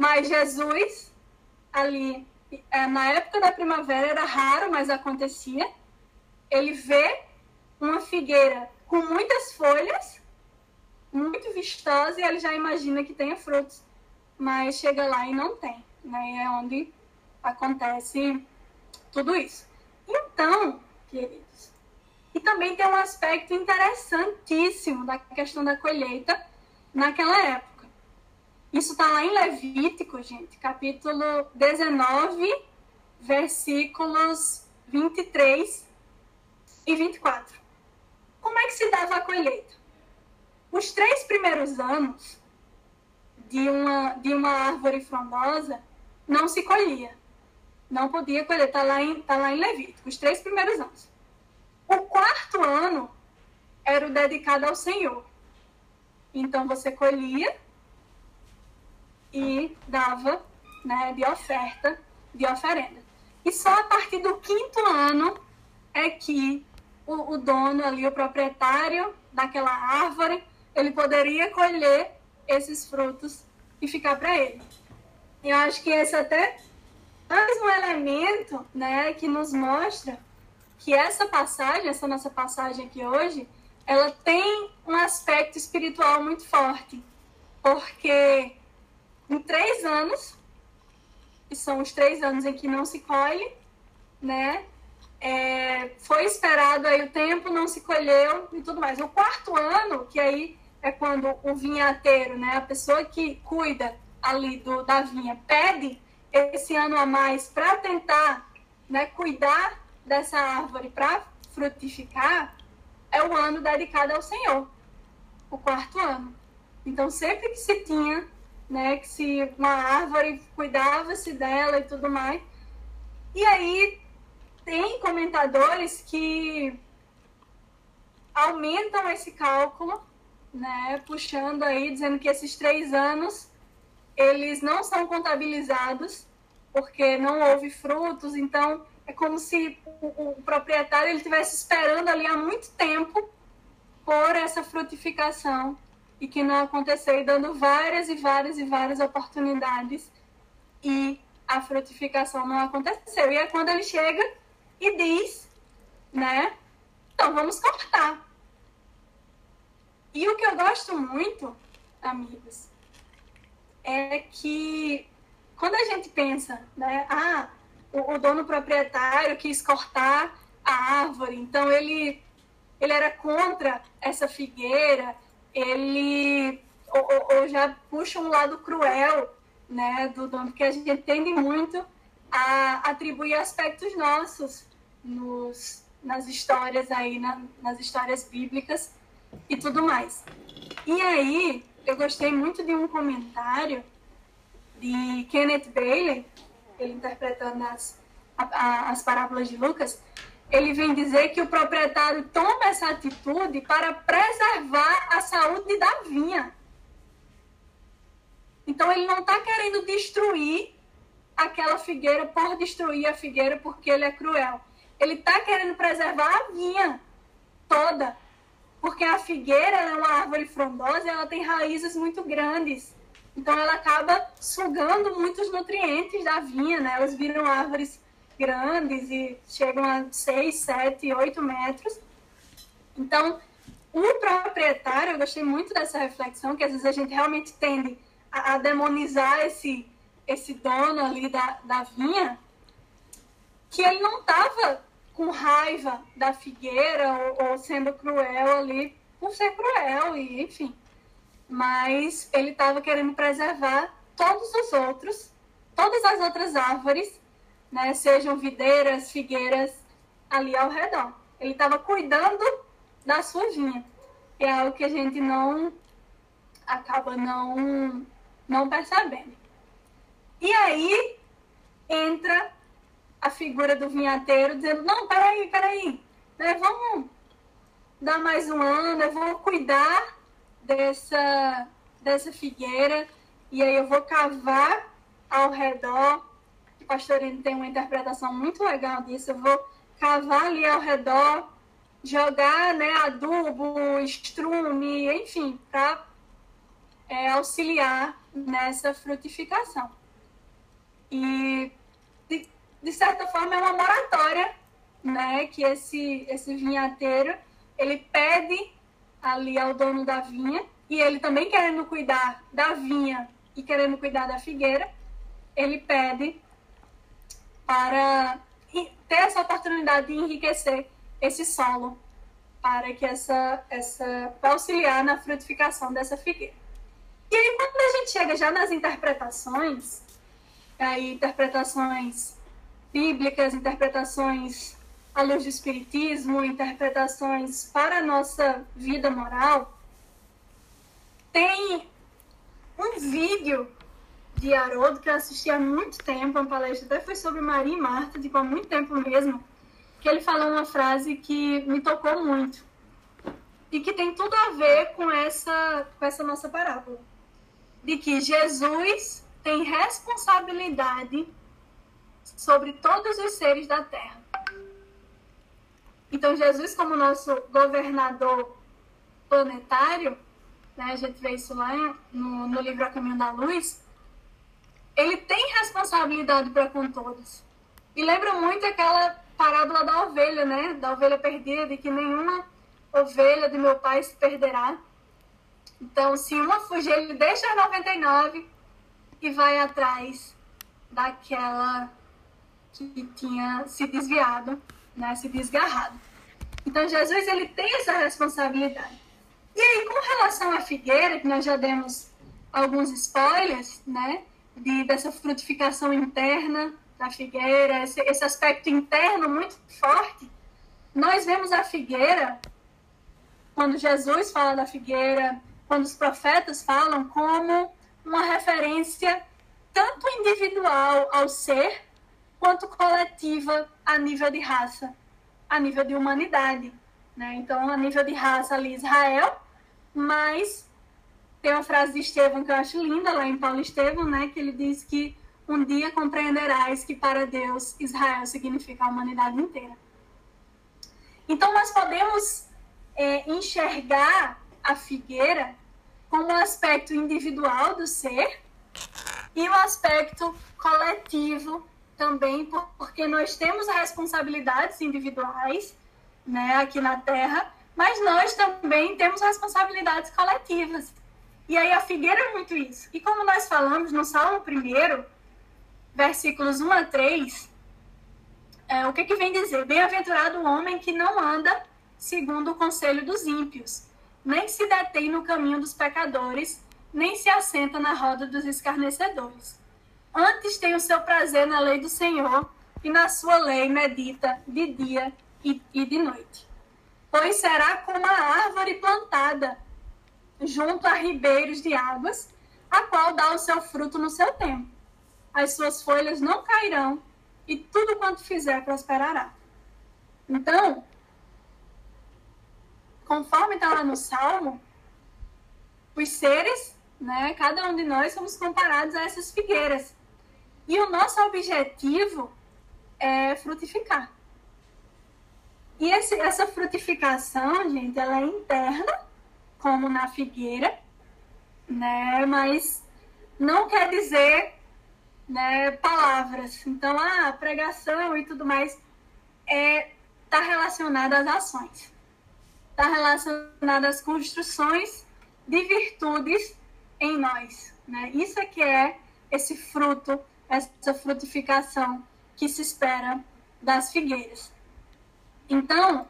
Mas Jesus, ali é, na época da primavera era raro, mas acontecia. Ele vê uma figueira com muitas folhas muito vistosa e ele já imagina que tenha frutos, mas chega lá e não tem, né? É onde acontece tudo isso. Então, queridos, e também tem um aspecto interessantíssimo da questão da colheita naquela época. Isso está lá em Levítico, gente, capítulo 19, versículos 23 e 24. Como é que se dava a colheita? Os três primeiros anos de uma, de uma árvore frondosa não se colhia. Não podia colher. Está lá, em, tá lá em Levítico, os três primeiros anos. O quarto ano era o dedicado ao Senhor. Então você colhia e dava né, de oferta, de oferenda. E só a partir do quinto ano é que o, o dono ali, o proprietário daquela árvore, ele poderia colher esses frutos e ficar para ele. E eu acho que esse é até mais um elemento, né, que nos mostra que essa passagem, essa nossa passagem aqui hoje, ela tem um aspecto espiritual muito forte, porque em três anos, que são os três anos em que não se colhe, né, é, foi esperado aí o tempo, não se colheu e tudo mais. O quarto ano, que aí é quando o vinhateiro, né, a pessoa que cuida ali do, da vinha, pede esse ano a mais para tentar né, cuidar dessa árvore para frutificar, é o ano dedicado ao Senhor, o quarto ano. Então, sempre que se tinha, né, que se uma árvore cuidava-se dela e tudo mais, e aí tem comentadores que aumentam esse cálculo, né, puxando aí, dizendo que esses três anos eles não são contabilizados porque não houve frutos, então é como se o, o proprietário ele estivesse esperando ali há muito tempo por essa frutificação e que não aconteceu, e dando várias e várias e várias oportunidades e a frutificação não aconteceu. E é quando ele chega e diz, né? Então vamos cortar. E o que eu gosto muito, amigos, é que quando a gente pensa, né? Ah, o, o dono proprietário quis cortar a árvore, então ele ele era contra essa figueira, ele ou, ou, já puxa um lado cruel, né, do dono, porque a gente tende muito a atribuir aspectos nossos nos, nas histórias aí, na, nas histórias bíblicas e tudo mais. E aí, eu gostei muito de um comentário de Kenneth Bailey, ele interpretando as, a, as parábolas de Lucas, ele vem dizer que o proprietário toma essa atitude para preservar a saúde da vinha. Então ele não está querendo destruir aquela figueira por destruir a figueira porque ele é cruel. Ele está querendo preservar a vinha toda. Porque a figueira é uma árvore frondosa ela tem raízes muito grandes. Então ela acaba sugando muitos nutrientes da vinha, né? Elas viram árvores grandes e chegam a 6, 7, 8 metros. Então, o proprietário, eu gostei muito dessa reflexão, que às vezes a gente realmente tende a, a demonizar esse, esse dono ali da, da vinha, que ele não estava com raiva da figueira ou, ou, sendo cruel ali por ser cruel e enfim. Mas ele estava querendo preservar todos os outros, todas as outras árvores, né, sejam videiras, figueiras ali ao redor. Ele estava cuidando da sua vinha. É algo que a gente não acaba não não percebendo. E aí entra a figura do vinhateiro dizendo, não, peraí, peraí, né, vamos dar mais um ano, eu vou cuidar dessa, dessa figueira e aí eu vou cavar ao redor. O pastorino tem uma interpretação muito legal disso. Eu vou cavar ali ao redor, jogar né, adubo, estrume, enfim, para é, auxiliar nessa frutificação. E de certa forma, é uma moratória, né? Que esse, esse vinhateiro, ele pede ali ao dono da vinha, e ele também querendo cuidar da vinha e querendo cuidar da figueira, ele pede para ter essa oportunidade de enriquecer esse solo para que essa, essa para auxiliar na frutificação dessa figueira. E aí quando a gente chega já nas interpretações, aí interpretações bíblicas, interpretações à luz do espiritismo, interpretações para a nossa vida moral, tem um vídeo de Haroldo que eu assisti há muito tempo, uma palestra até foi sobre Maria e Marta, tipo, há muito tempo mesmo, que ele falou uma frase que me tocou muito e que tem tudo a ver com essa, com essa nossa parábola. De que Jesus tem responsabilidade sobre todos os seres da terra. Então, Jesus, como nosso governador planetário, né, a gente vê isso lá no, no livro A Caminho da Luz, ele tem responsabilidade para com todos. E lembra muito aquela parábola da ovelha, né? Da ovelha perdida, de que nenhuma ovelha de meu pai se perderá. Então, se uma fugir, ele deixa as 99 e vai atrás daquela que tinha se desviado, né? Se desgarrado. Então, Jesus, ele tem essa responsabilidade. E aí, com relação à figueira, que nós já demos alguns spoilers, né? De, dessa frutificação interna da figueira, esse, esse aspecto interno muito forte, nós vemos a figueira, quando Jesus fala da figueira, quando os profetas falam, como uma referência tanto individual ao ser, quanto coletiva a nível de raça, a nível de humanidade. Né? Então, a nível de raça ali, Israel, mas tem uma frase de Estevão que eu acho linda, lá em Paulo Estevão, né? que ele diz que um dia compreenderás que para Deus Israel significa a humanidade inteira. Então, nós podemos é, enxergar a figueira como um aspecto individual do ser e um aspecto coletivo também, porque nós temos responsabilidades individuais né, aqui na Terra, mas nós também temos responsabilidades coletivas. E aí a figueira é muito isso. E como nós falamos no Salmo 1, versículos 1 a 3, é, o que, que vem dizer? Bem-aventurado o homem que não anda segundo o conselho dos ímpios, nem se detém no caminho dos pecadores, nem se assenta na roda dos escarnecedores. Antes tem o seu prazer na lei do Senhor, e na sua lei medita de dia e, e de noite. Pois será como a árvore plantada junto a ribeiros de águas, a qual dá o seu fruto no seu tempo as suas folhas não cairão e tudo quanto fizer prosperará. Então, conforme está lá no Salmo, os seres, né, cada um de nós somos comparados a essas figueiras. E o nosso objetivo é frutificar. E esse, essa frutificação, gente, ela é interna, como na figueira, né? Mas não quer dizer né, palavras. Então, a pregação e tudo mais é está relacionada às ações, está relacionada às construções de virtudes em nós. Né? Isso é que é esse fruto, essa frutificação que se espera das figueiras. Então,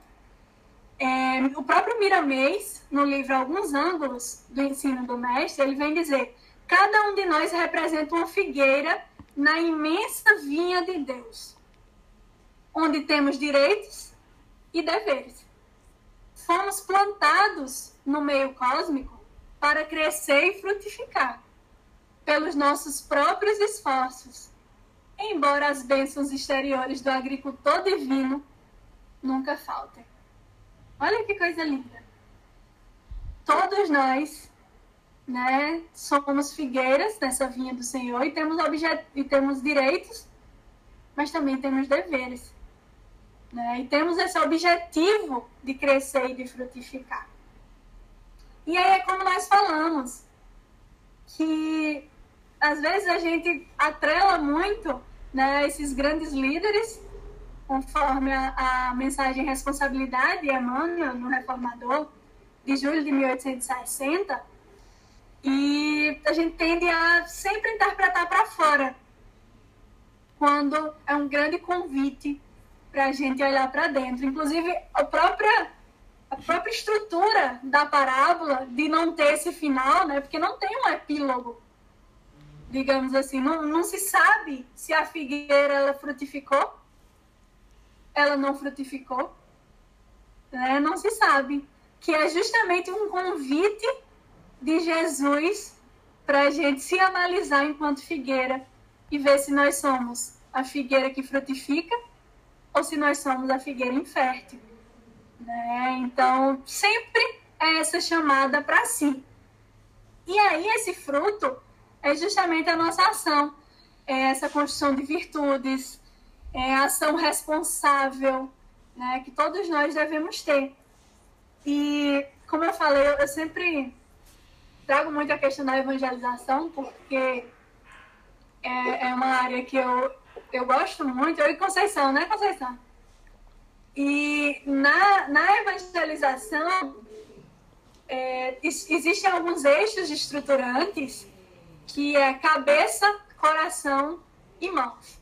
é, o próprio Miramês, no livro Alguns Ângulos do Ensino do Mestre, ele vem dizer: cada um de nós representa uma figueira na imensa vinha de Deus, onde temos direitos e deveres. Fomos plantados no meio cósmico para crescer e frutificar pelos nossos próprios esforços, embora as bênçãos exteriores do agricultor divino nunca faltem. Olha que coisa linda. Todos nós né? Somos figueiras nessa vinha do Senhor e temos e temos direitos, mas também temos deveres, né? E temos esse objetivo de crescer e de frutificar. E aí é como nós falamos que às vezes a gente atrela muito, né, esses grandes líderes conforme a, a mensagem responsabilidade Emmanuel no Reformador de julho de 1860 E a gente tende a sempre interpretar para fora, quando é um grande convite para a gente olhar para dentro. Inclusive, a própria, a própria estrutura da parábola de não ter esse final, né? porque não tem um epílogo, digamos assim. Não, não se sabe se a figueira ela frutificou, ela não frutificou. Né? Não se sabe. Que é justamente um convite de Jesus para a gente se analisar enquanto figueira e ver se nós somos a figueira que frutifica ou se nós somos a figueira infértil. Né? Então, sempre é essa chamada para si. E aí, esse fruto é justamente a nossa ação, é essa construção de virtudes, é ação responsável né, que todos nós devemos ter. E, como eu falei, eu sempre trago muito a questão da evangelização, porque é, é uma área que eu, eu gosto muito. Eu e Conceição, né, Conceição? E na, na evangelização, é, existem alguns eixos estruturantes que é cabeça, coração e mãos.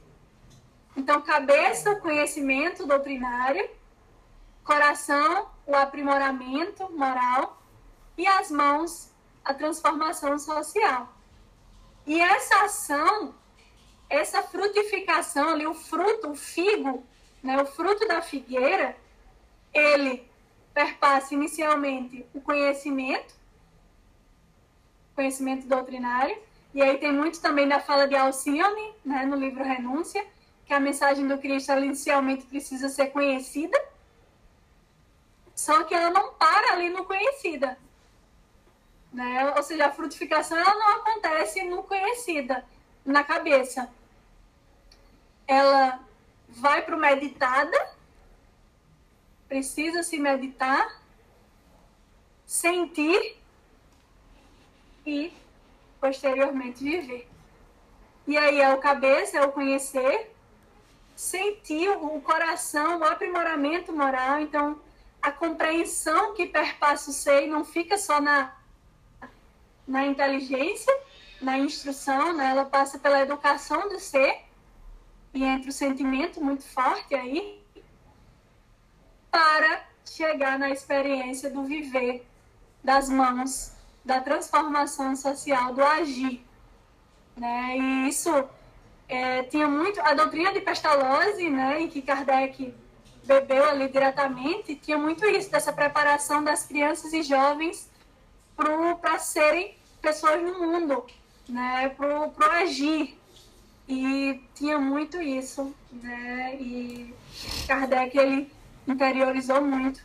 Então, cabeça, conhecimento doutrinário, coração, o aprimoramento moral e as mãos, a transformação social. E essa ação, essa frutificação ali, o fruto, o figo, né, o fruto da figueira, ele perpassa inicialmente o conhecimento, conhecimento doutrinário, e aí tem muito também da fala de Alcione, né, no livro Renúncia, que a mensagem do Cristo inicialmente precisa ser conhecida, só que ela não para ali no conhecida. Né? Ou seja, a frutificação ela não acontece no conhecida, na cabeça. Ela vai para o meditada, precisa se meditar, sentir e posteriormente viver. E aí é o cabeça, é o conhecer, sentir o coração, o aprimoramento moral. Então, a compreensão que perpassa o ser não fica só na, na inteligência, na instrução, né? ela passa pela educação do ser, e entra o sentimento muito forte aí, para chegar na experiência do viver das mãos, da transformação social, do agir. Né? E isso é, tinha muito a doutrina de Pestalozzi, né, em que Kardec bebeu ali diretamente, tinha muito isso dessa preparação das crianças e jovens para serem pessoas no mundo, né, para agir. E tinha muito isso, né, e Kardec ele interiorizou muito,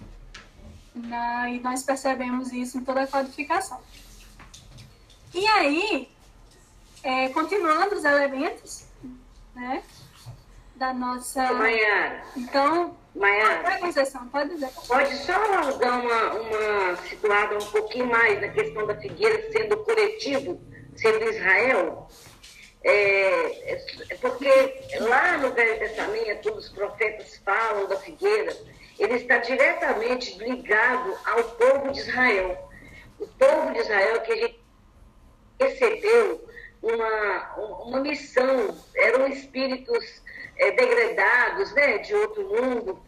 né, e nós percebemos isso em toda a codificação. E aí, é, continuando os elementos, né? Da nossa. Maiara. Então. Maiara. Conceição, pode dizer. Pode só dar uma, uma situada um pouquinho mais na questão da figueira sendo coletivo, sendo Israel? É, é, porque lá no Velho Testamento, os profetas falam da figueira, ele está diretamente ligado ao povo de Israel. O povo de Israel que recebeu uma, uma missão, eram espíritos é, degradados, né, de outro mundo,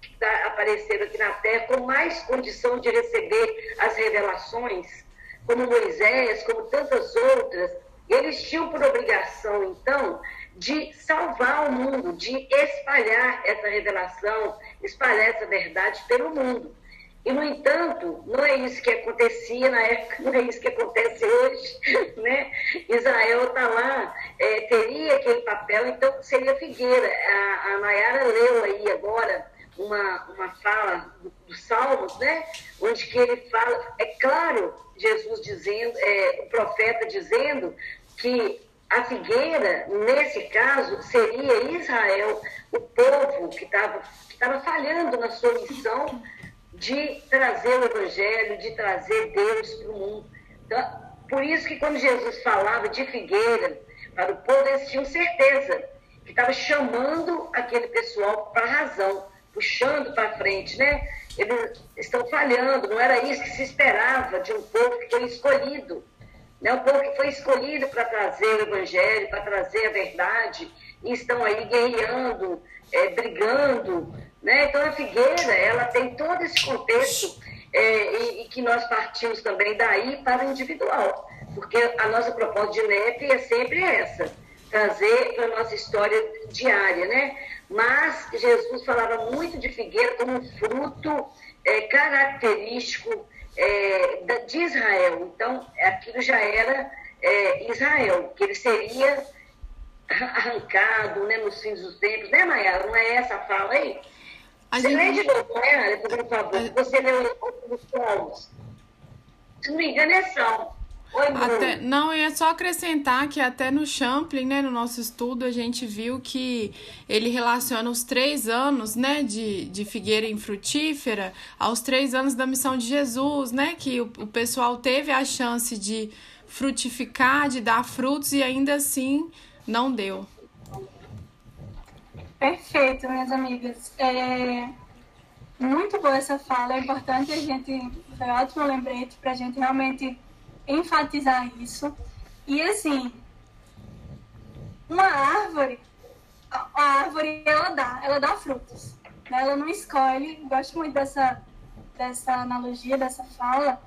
que tá, apareceram aqui na Terra com mais condição de receber as revelações, como Moisés, como tantas outras. Eles tinham por obrigação, então, de salvar o mundo, de espalhar essa revelação, espalhar essa verdade pelo mundo. E, no entanto, não é isso que acontecia na época, não é isso que acontece hoje. Né? Israel está lá, é, teria aquele papel, então seria figueira. A, a Nayara leu aí agora uma, uma fala dos do Salmos, né? onde que ele fala, é claro, Jesus dizendo, é, o profeta dizendo que a figueira, nesse caso, seria Israel, o povo que estava que tava falhando na sua missão de trazer o Evangelho, de trazer Deus para o mundo. Então, por isso que quando Jesus falava de figueira para o povo, eles tinham certeza que estava chamando aquele pessoal para a razão, puxando para frente, né? Eles estão falhando, não era isso que se esperava de um povo que foi escolhido né? o povo que foi escolhido para trazer o evangelho, para trazer a verdade, e estão aí guerreando, é, brigando. Né? Então a figueira, ela tem todo esse contexto é, e, e, que nós partimos também daí para o individual, porque a nossa proposta de NEP é sempre essa, trazer para a nossa história diária, né? Mas Jesus falava muito de figueira como um fruto é, característico é, de Israel. Então, aquilo já era é, Israel, que ele seria arrancado né, nos fins dos tempos, né, Maia? Não é essa a fala aí? A Você gente... lê de novo, né, por favor? Você leu os Salmos. Se não me engano, é Salmo. Até, não, eu ia só acrescentar que até no Champlin, né, no nosso estudo, a gente viu que ele relaciona os três anos, né, de, de figueira infrutífera aos três anos da missão de Jesus, né, que o, o pessoal teve a chance de frutificar, de dar frutos e ainda assim não deu. Perfeito, minhas amigas. É muito boa essa fala. É importante a gente. Foi ótimo lembrete para a gente realmente enfatizar isso. E assim, uma árvore, a árvore ela dá, ela dá frutos. Né? Ela não escolhe. Gosto muito dessa, dessa analogia, dessa fala,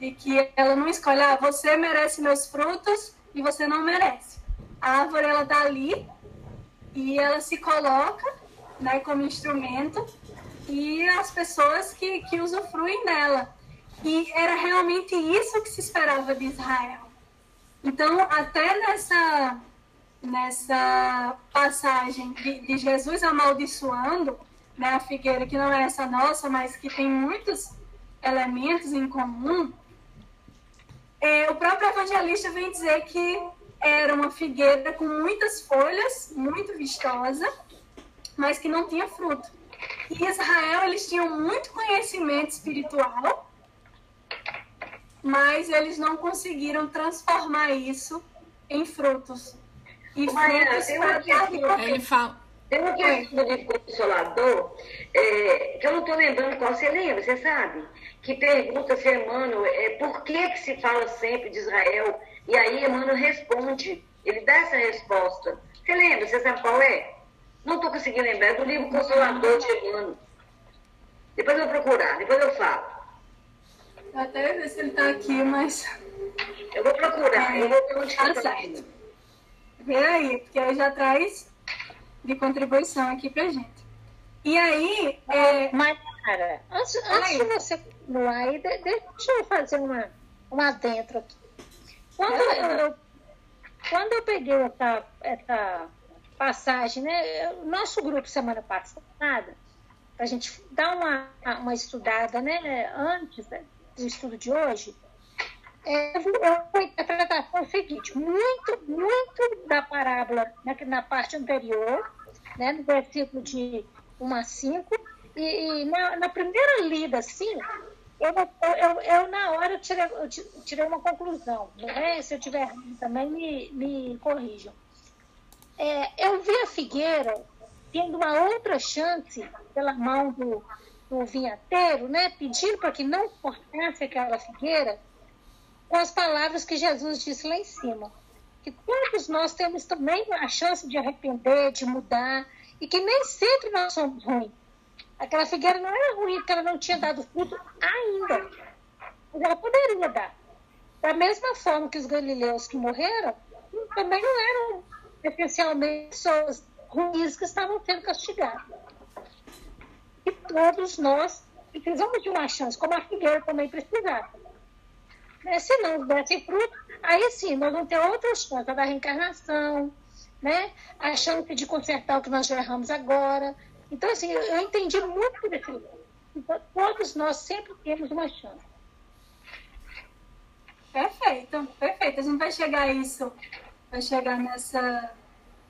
de que ela não escolhe, ah, você merece meus frutos e você não merece. A árvore ela tá ali e ela se coloca, né, como instrumento e as pessoas que, que usufruem dela. E era realmente isso que se esperava de Israel. Então, até nessa, nessa passagem de, de Jesus amaldiçoando né, a figueira, que não é essa nossa, mas que tem muitos elementos em comum, é, o próprio evangelista vem dizer que era uma figueira com muitas folhas, muito vistosa, mas que não tinha fruto. E Israel, eles tinham muito conhecimento espiritual, mas eles não conseguiram transformar isso em frutos. E frutos para Ele fala. Tem uma questão de consolador, é, que eu não estou lembrando qual você lembra, você sabe? Que pergunta se Emmanuel, é, por que, que se fala sempre de Israel? E aí Emmanuel responde, ele dá essa resposta. Você lembra? Você sabe qual é? Não estou conseguindo lembrar, é do livro Consolador de Emmanuel. Depois eu vou procurar, depois eu falo. Até ver se ele tá aqui, mas. Eu vou procurar, é, eu vou ter onde tá certo. Vê aí, porque aí já traz de contribuição aqui pra gente. E aí. É... Mas, cara, antes, antes de você continuar aí, deixa eu fazer uma, uma adentro aqui. Quando eu, quando eu peguei essa, essa passagem, né? O nosso grupo semana passada, para a gente dar uma, uma estudada, né? Antes, né? do estudo de hoje, é, a interpretação é o seguinte, muito, muito da parábola na, na parte anterior, né, no versículo de 1 a 5, e, e na, na, primeira lida, assim, eu, eu, eu, na hora eu tirei, eu tirei uma conclusão, né? se eu tiver também me, me corrijam. É, eu vi a figueira tendo uma outra chance pela mão do, do vinhateiro, né, pedindo para que não cortasse aquela figueira, com as palavras que Jesus disse lá em cima. Que todos nós temos também a chance de arrepender, de mudar, e que nem sempre nós somos ruins. Aquela figueira não era ruim porque ela não tinha dado fruto ainda. Mas ela poderia dar. Da mesma forma que os galileus que morreram, também não eram essencialmente pessoas ruins que estavam sendo castigadas que todos nós precisamos de uma chance, como a figueira também precisava. Né? Se não desse fruto, aí sim, nós vamos ter outras chances, a da reencarnação, né? a chance de consertar o que nós já erramos agora. Então, assim, eu, entendi muito desse livro. Então, todos nós sempre temos uma chance. Perfeito, perfeito. A gente vai chegar a isso, vai chegar nessa,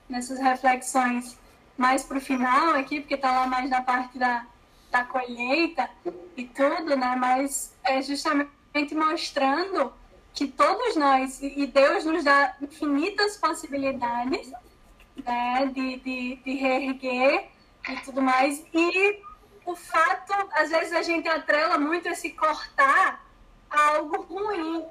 nessas reflexões mais para o final aqui, porque está lá mais na parte da, da colheita e tudo, né? Mas é justamente mostrando que todos nós, e Deus nos dá infinitas possibilidades né, de, de, de reerguer e tudo mais. E o fato, às vezes a gente atrela muito esse cortar a algo ruim.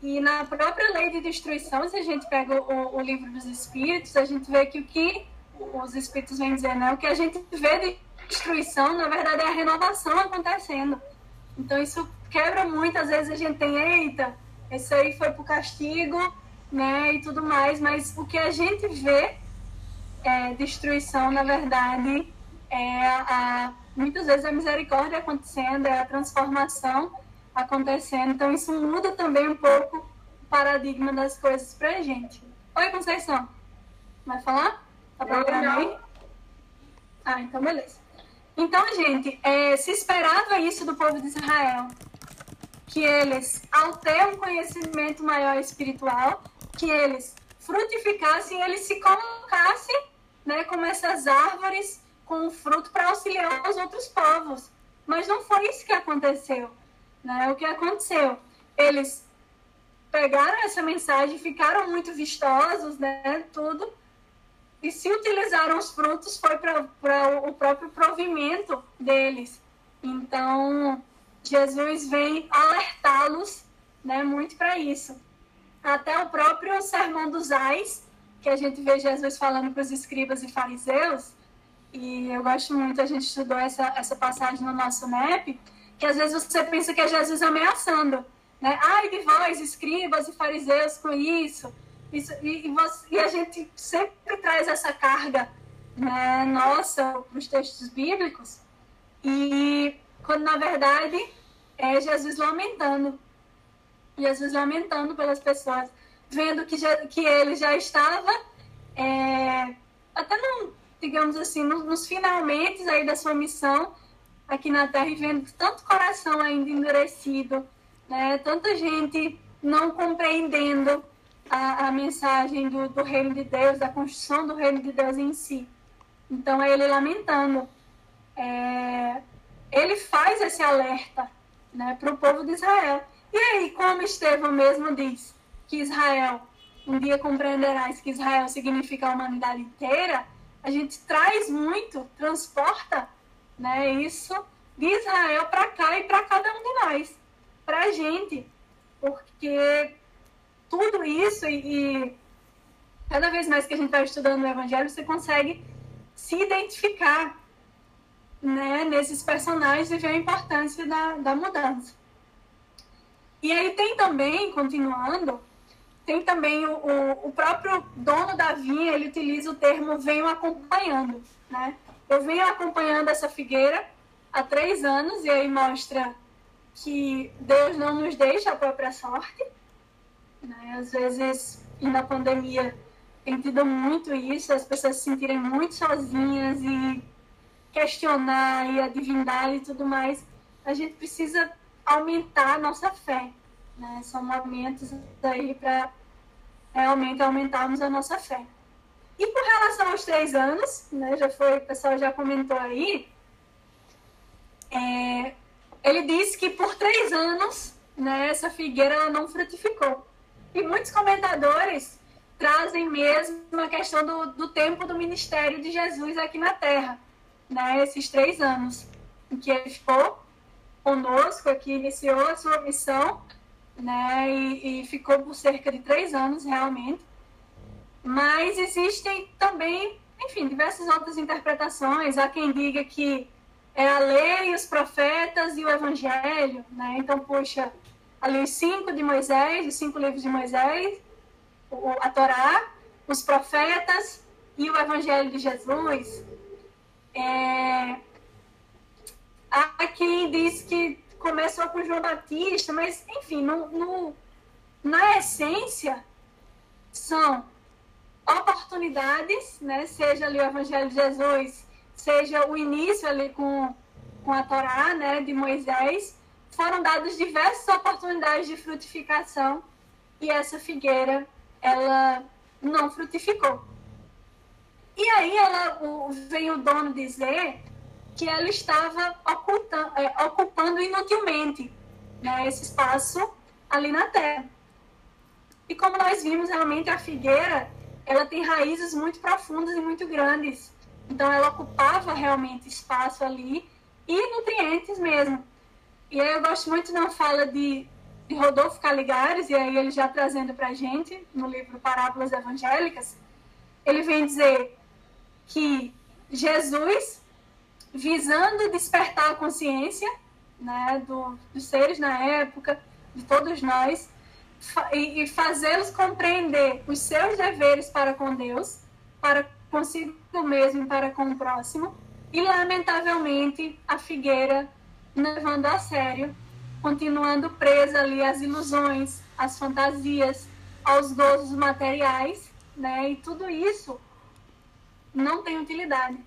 E na própria lei de destruição, se a gente pega o, o livro dos espíritos, a gente vê que o que os espíritos vêm dizer, né? O que a gente vê de destruição, na verdade, é a renovação acontecendo. Então isso quebra muito, às vezes a gente tem, eita, isso aí foi pro castigo, né? E tudo mais, mas o que a gente vê é destruição, na verdade, é a, muitas vezes a misericórdia acontecendo, é a transformação acontecendo. Então, isso muda também um pouco o paradigma das coisas para a gente. Oi, Conceição. Vai falar? Tá programando aí? Ah, então beleza. Então, gente, é, se esperava isso do povo de Israel, que eles, ao ter um conhecimento maior espiritual, que eles frutificassem, eles se colocassem né, como essas árvores com fruto para auxiliar os outros povos. Mas não foi isso que aconteceu. Né? O que aconteceu? Eles pegaram essa mensagem, ficaram muito vistosos, né? Tudo. E se utilizaram os frutos foi para o próprio provimento deles. Então, Jesus vem alertá-los né, muito para isso. Até o próprio Sermão dos Ais, que a gente vê Jesus falando para os escribas e fariseus, e eu gosto muito, a gente estudou essa, essa passagem no nosso MEP, que às vezes você pensa que é Jesus ameaçando, né? Ai de vós, escribas e fariseus, com isso. isso e, e, você, e a gente sempre traz essa carga né, nossa para os textos bíblicos, e quando na verdade é Jesus lamentando. Jesus lamentando pelas pessoas, vendo que, já, que ele já estava é, até não digamos assim, nos, nos finalmente aí da sua missão, aqui na Terra e vendo tanto coração ainda endurecido, né? tanta gente não compreendendo a, a mensagem do, do, reino de Deus, da construção do reino de Deus em si. Então é ele lamentando. É, ele faz esse alerta né, para o povo de Israel. E aí, como Estevão mesmo diz que Israel, um dia compreenderás que Israel significa a humanidade inteira, a gente traz muito, transporta né? Isso de Israel para cá e para cada um de nós, para a gente, porque tudo isso e, e, cada vez mais que a gente está estudando o Evangelho, você consegue se identificar né, nesses personagens e ver a importância da, da mudança. E aí tem também, continuando, tem também o, o, o próprio dono da vinha, ele utiliza o termo venho acompanhando, né? Eu venho acompanhando essa figueira há três anos e aí mostra que Deus não nos deixa a própria sorte. Né? Às vezes, e na pandemia, tem tido muito isso, as pessoas se sentirem muito sozinhas e questionar e a divindade e tudo mais. A gente precisa aumentar a nossa fé. Né? São momentos aí para realmente aumentarmos a nossa fé. E com relação aos três anos, né, já foi, o pessoal já comentou aí, é, ele disse que por três anos né, essa figueira não frutificou. E muitos comentadores trazem mesmo a questão do, do tempo do ministério de Jesus aqui na Terra, né, esses três anos, em que ele ficou conosco, aqui iniciou a sua missão, né, e, e ficou por cerca de três anos realmente. Mas existem também, enfim, diversas outras interpretações. Há quem diga que é a lei, os profetas e o evangelho, né? Então, puxa, ali os cinco de Moisés, os cinco livros de Moisés, a Torá, os profetas e o evangelho de Jesus. É... Há quem diz que começou com João Batista, mas, enfim, no, no na essência, são oportunidades, né? seja ali o Evangelho de Jesus, seja o início ali com, com a Torá, né, de Moisés, foram dadas diversas oportunidades de frutificação e essa figueira, ela não frutificou. E aí ela, o, vem o dono dizer que ela estava é, ocupando inutilmente né, esse espaço ali na terra. E como nós vimos, realmente a figueira ela tem raízes muito profundas e muito grandes. Então ela ocupava realmente espaço ali e nutrientes mesmo. E aí eu gosto muito da fala de de Rodolfo Caligares, e aí ele já trazendo para a gente no livro Parábolas Evangélicas, ele vem dizer que Jesus, visando despertar a consciência né, do, dos seres na época, de todos nós, e, e fazê-los compreender os seus deveres para com Deus, para consigo mesmo e para com o próximo, e lamentavelmente a figueira levando a sério, continuando presa ali às ilusões, às fantasias, aos gozos materiais, né? E tudo isso não tem utilidade.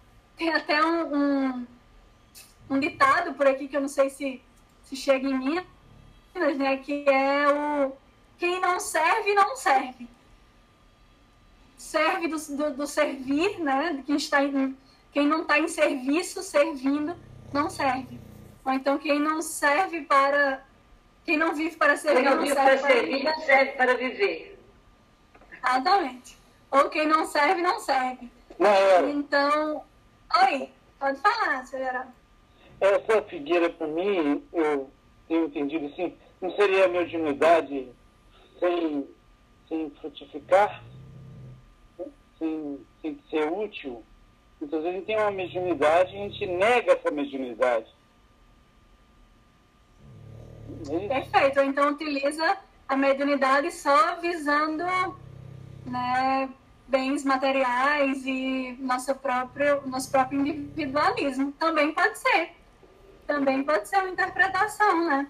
Tem até um, um, um ditado por aqui que eu não sei se, se chega em Minas, né? Que é o quem não serve, não serve. Serve do, do, do servir, né? Quem, está em, quem não está em serviço, servindo, não serve. Ou então quem não serve para. Quem não vive para servir, quem não, vive para, para servir, não serve para viver. Exatamente. Ou quem não serve, não serve. Não, então. Oi, pode falar, senhora. Essa figueira, para mim, eu tenho entendido assim, não seria a mediunidade sem, sem frutificar, sem, sem ser útil. Então, às vezes, a gente tem uma mediunidade e a gente nega essa mediunidade. É Perfeito. Então utiliza a mediunidade só visando né, bens materiais e nosso próprio, nosso próprio individualismo. Também pode ser. Também pode ser uma interpretação, né?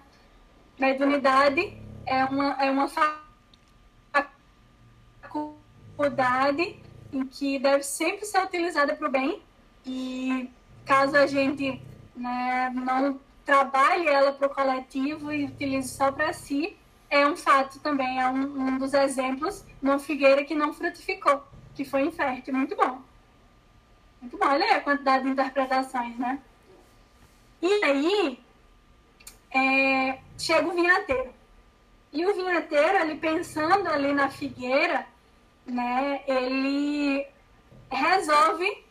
Mediunidade é uma, é uma faculdade em que deve sempre ser utilizada para o bem e caso a gente né, não trabalhe ela para o coletivo e utilize só para si, é um fato também, é um, um, dos exemplos uma figueira que não frutificou, que foi infértil. Muito bom. Muito bom. Olha aí a quantidade de interpretações, né? E aí, é, chega o vinhateiro. E o vinhateiro, ele pensando ali na figueira, né, ele resolve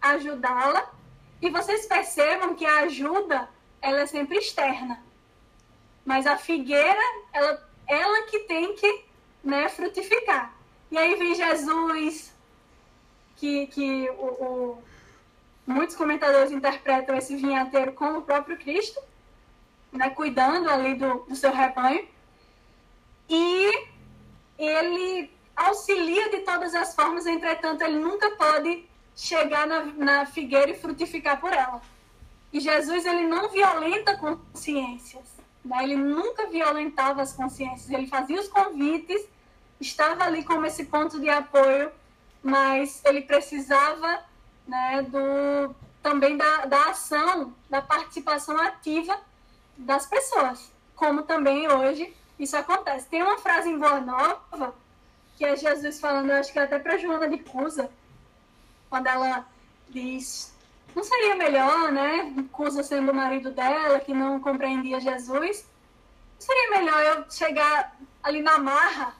ajudá-la. E vocês percebam que a ajuda, ela é sempre externa. Mas a figueira, ela, ela que tem que né, frutificar. E aí vem Jesus, que, que o, o, muitos comentadores interpretam esse vinhateiro como o próprio Cristo, né, cuidando ali do, do seu rebanho. E ele auxilia de todas as formas, entretanto, ele nunca pode chegar na, na figueira e frutificar por ela. E Jesus, ele não violenta consciências. Né? Ele nunca violentava as consciências. Ele fazia os convites, estava ali como esse ponto de apoio, mas ele precisava né, do, também da, da ação, da participação ativa das pessoas. Como também hoje isso acontece. Tem uma frase em Boa Nova que é Jesus falando, acho que até para Joana de Cusa, quando ela diz: não seria melhor, né? Cusa sendo o marido dela, que não compreendia Jesus, não seria melhor eu chegar ali na marra,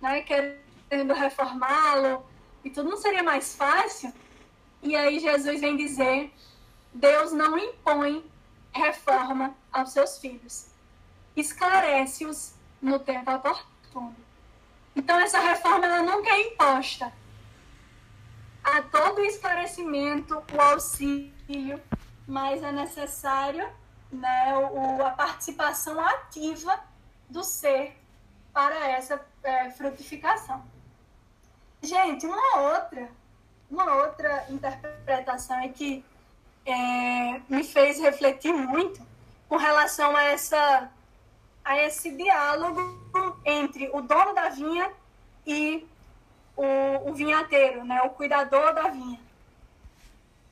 né? Querendo reformá-lo e tudo, não seria mais fácil? E aí Jesus vem dizer: Deus não impõe reforma aos seus filhos, esclarece-os no tempo oportuno. Então, essa reforma ela nunca é imposta. Há todo o esclarecimento, o auxílio, mas é necessário né, o, a participação ativa do ser para essa é, frutificação. Gente, uma outra, uma outra interpretação é que é, me fez refletir muito com relação a essa a esse diálogo entre o dono da vinha e o, o vinhateiro, né, o cuidador da vinha.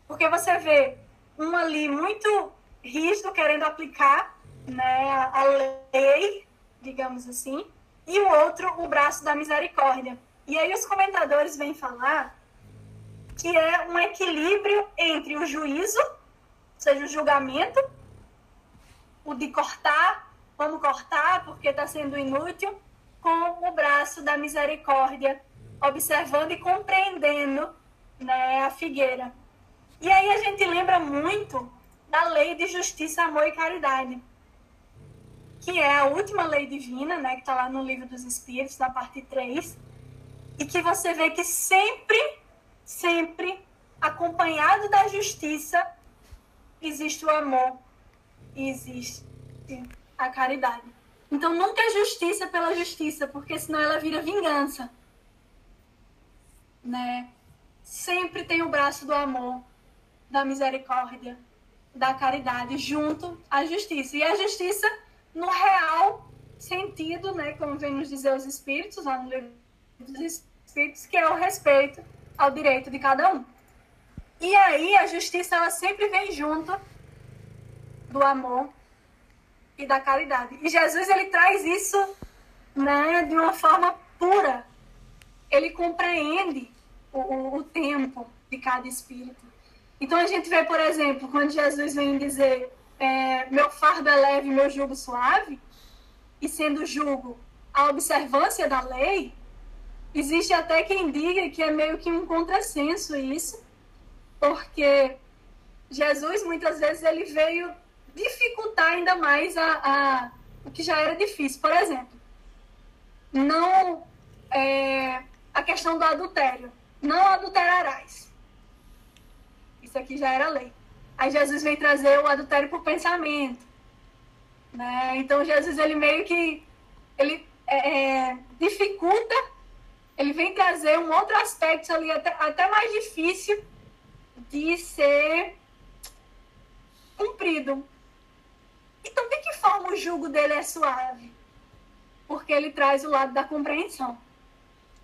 Porque você vê um ali muito rígido querendo aplicar né, a lei, digamos assim, e o outro o braço da misericórdia. E aí os comentadores vêm falar que é um equilíbrio entre o juízo, ou seja, o julgamento, o de cortar vamos cortar porque está sendo inútil, com o braço da misericórdia, observando e compreendendo né, a figueira. E aí a gente lembra muito da lei de justiça, amor e caridade, que é a última lei divina, né, que está lá no livro dos Espíritos, na parte 3, e que você vê que sempre, sempre, acompanhado da justiça, existe o amor e existe a caridade. Então nunca é justiça pela justiça, porque senão ela vira vingança. Né? Sempre tem o braço do amor, da misericórdia, da caridade junto à justiça. E a justiça no real sentido, né, como vem nos dizer os espíritos, lá no livro dos espíritos, que é o respeito ao direito de cada um. E aí a justiça ela sempre vem junto do amor e da caridade. E Jesus ele traz isso, né, de uma forma pura. Ele compreende o, o tempo de cada espírito. Então a gente vê, por exemplo, quando Jesus vem dizer é, meu fardo é leve, meu jugo suave, e sendo jugo a observância da lei, existe até quem diga que é meio que um contrassenso isso, porque Jesus muitas vezes ele veio dificultar ainda mais a, o que já era difícil. Por exemplo, não é, a questão do adultério, não adulterarás. Isso aqui já era lei. Aí Jesus vem trazer o adultério por pensamento. Né? Então Jesus ele meio que ele é, é, dificulta, ele vem trazer um outro aspecto ali até, até mais difícil de ser cumprido. Então de que forma o jugo dele é suave? Porque ele traz o lado da compreensão,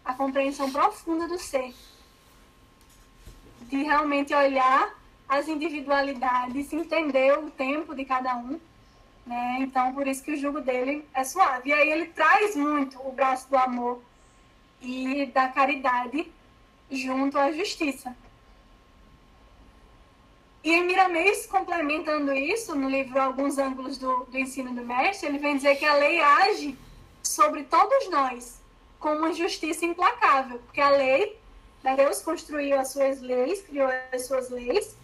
a compreensão profunda do ser, de realmente olhar as individualidades, entender o tempo de cada um. Né? Então, por isso que o jugo dele é suave. E aí ele traz muito o braço do amor e da caridade junto à justiça. E Miramês, complementando isso, no livro Alguns Ângulos do, do Ensino do Mestre, ele vem dizer que a lei age sobre todos nós com uma justiça implacável, porque a lei, né, Deus construiu as suas leis, criou as suas leis,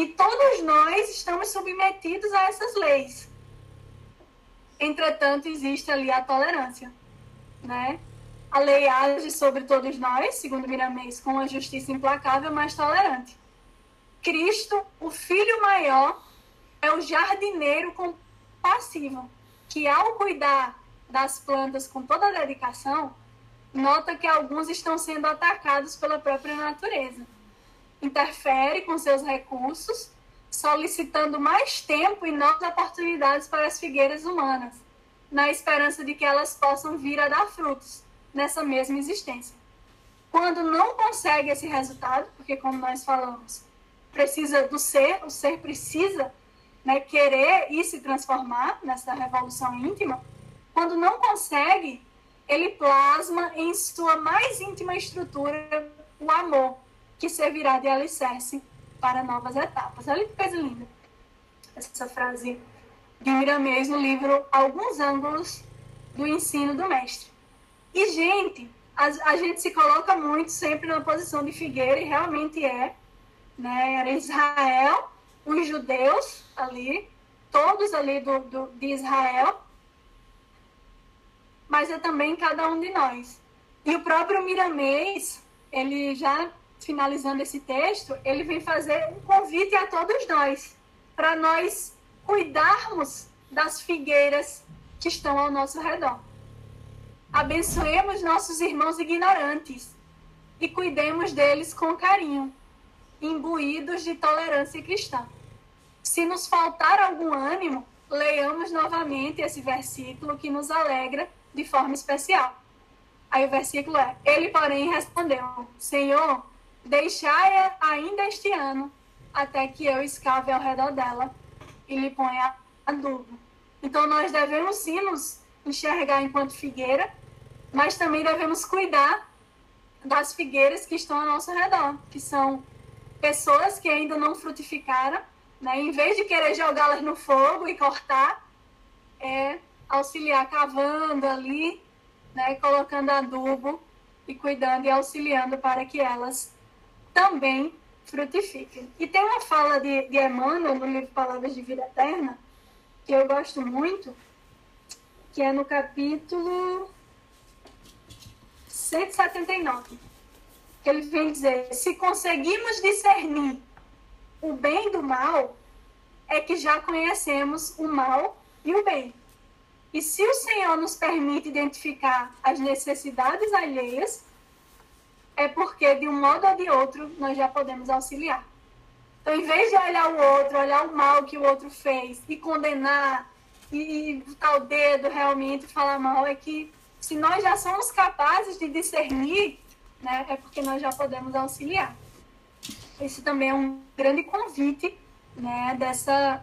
e todos nós estamos submetidos a essas leis. Entretanto, existe ali a tolerância, né? A lei age sobre todos nós, segundo Miramês, com a justiça implacável, mas tolerante. Cristo, o Filho maior, é o jardineiro compassivo, que ao cuidar das plantas com toda a dedicação, nota que alguns estão sendo atacados pela própria natureza interfere com seus recursos, solicitando mais tempo e novas oportunidades para as figueiras humanas, na esperança de que elas possam vir a dar frutos nessa mesma existência. Quando não consegue esse resultado, porque como nós falamos, precisa do ser, o ser precisa né, querer e se transformar nessa revolução íntima, quando não consegue, ele plasma em sua mais íntima estrutura o amor, que servirá de alicerce para novas etapas. Olha que coisa linda. Essa frase de Miramês no livro Alguns Ângulos do Ensino do Mestre. E, gente, a, a, gente se coloca muito sempre na posição de figueira, e realmente é. Né? Era Israel, os judeus ali, todos ali do, do, de Israel, mas é também cada um de nós. E o próprio Miramês, ele já finalizando esse texto, ele vem fazer um convite a todos nós, para nós cuidarmos das figueiras que estão ao nosso redor. Abençoemos nossos irmãos ignorantes e cuidemos deles com carinho, imbuídos de tolerância cristã. Se nos faltar algum ânimo, leiamos novamente esse versículo que nos alegra de forma especial. Aí o versículo é: Ele, porém, respondeu: Senhor, Deixai-a ainda este ano, até que eu escave ao redor dela e lhe ponha adubo. Então, nós devemos sim nos enxergar enquanto figueira, mas também devemos cuidar das figueiras que estão ao nosso redor, que são pessoas que ainda não frutificaram, né? em vez de querer jogá-las no fogo e cortar, é auxiliar cavando ali, né? colocando adubo e cuidando e auxiliando para que elas também frutifiquem. E tem uma fala de, de Emmanuel no livro Palavras de Vida Eterna, que eu gosto muito, que é no capítulo 179. Que ele vem dizer: se conseguimos discernir o bem do mal, é que já conhecemos o mal e o bem. E se o Senhor nos permite identificar as necessidades alheias, é porque de um modo ou de outro nós já podemos auxiliar. Então, em vez de olhar o outro, olhar o mal que o outro fez e condenar e botar o dedo realmente e falar mal, é que se nós já somos capazes de discernir, né, é porque nós já podemos auxiliar. Esse também é um grande convite né, dessa,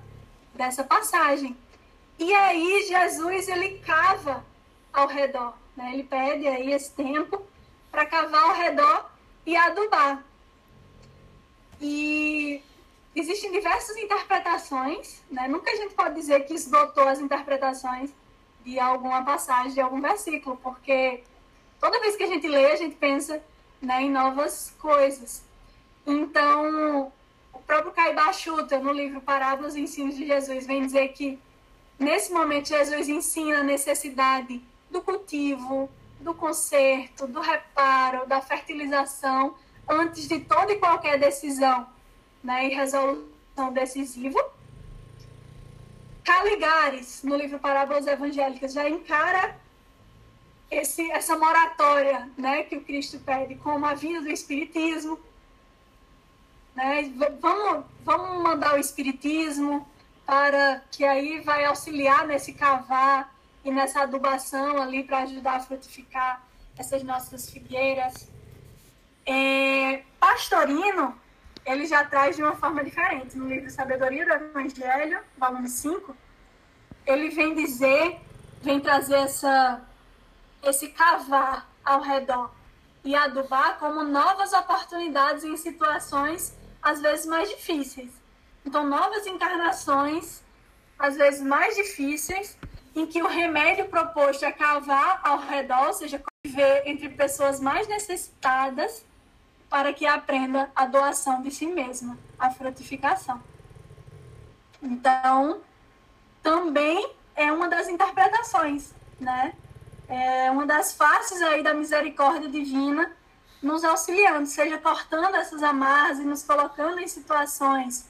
dessa passagem. E aí Jesus ele cava ao redor, né? ele pede aí esse tempo para cavar ao redor e adubar. E existem diversas interpretações, né? nunca a gente pode dizer que esgotou as interpretações de alguma passagem, de algum versículo, porque toda vez que a gente lê, a gente pensa né, em novas coisas. Então, o próprio Caibá Chuta, no livro Parábolas e Ensinos de Jesus, vem dizer que nesse momento Jesus ensina a necessidade do cultivo, do conserto, do reparo, da fertilização, antes de toda e qualquer decisão né, e resolução decisiva. Caligares, no livro Parábolas Evangélicas, já encara esse, essa moratória né, que o Cristo pede como a vinda do Espiritismo, né? Vamos, vamos mandar o Espiritismo para que aí vai auxiliar nesse cavar e nessa adubação ali para ajudar a frutificar essas nossas figueiras. É, Pastorino, ele já traz de uma forma diferente. No livro Sabedoria do Evangelho, volume 5, ele vem dizer, vem trazer essa, esse cavar ao redor e adubar como novas oportunidades em situações às vezes mais difíceis. Então, novas encarnações, às vezes mais difíceis, em que o remédio proposto é cavar ao redor, ou seja, conviver entre pessoas mais necessitadas, para que aprenda a doação de si mesma, a frutificação. Então, também é uma das interpretações, né? É uma das faces aí da misericórdia divina nos auxiliando, seja cortando essas amarras e nos colocando em situações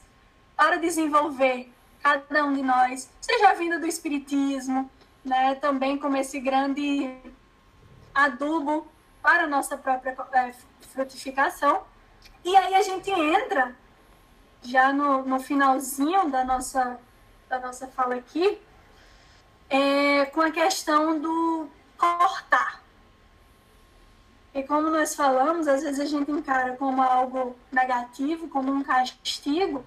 para desenvolver cada um de nós, seja a vinda do Espiritismo, né, também como esse grande adubo para a nossa própria é, frutificação. E aí a gente entra, já no, no finalzinho da nossa, da nossa fala aqui, é, com a questão do cortar. E como nós falamos, às vezes a gente encara como algo negativo, como um castigo,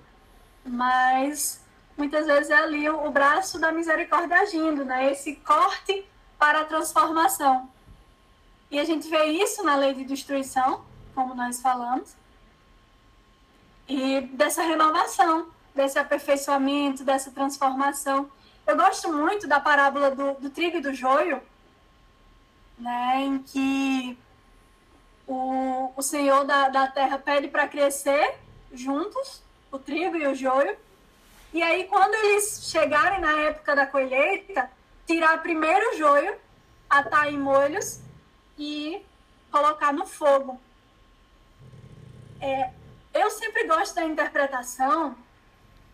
mas muitas vezes é ali o, o braço da misericórdia agindo, né? Esse corte para a transformação. E a gente vê isso na lei de destruição, como nós falamos, e dessa renovação, desse aperfeiçoamento, dessa transformação. Eu gosto muito da parábola do, do trigo e do joio, né, em que o, o Senhor da, da terra pede para crescer juntos, o trigo e o joio. E aí, quando eles chegarem na época da colheita, tirar primeiro o joio, atar em molhos e colocar no fogo. É, eu sempre gosto da interpretação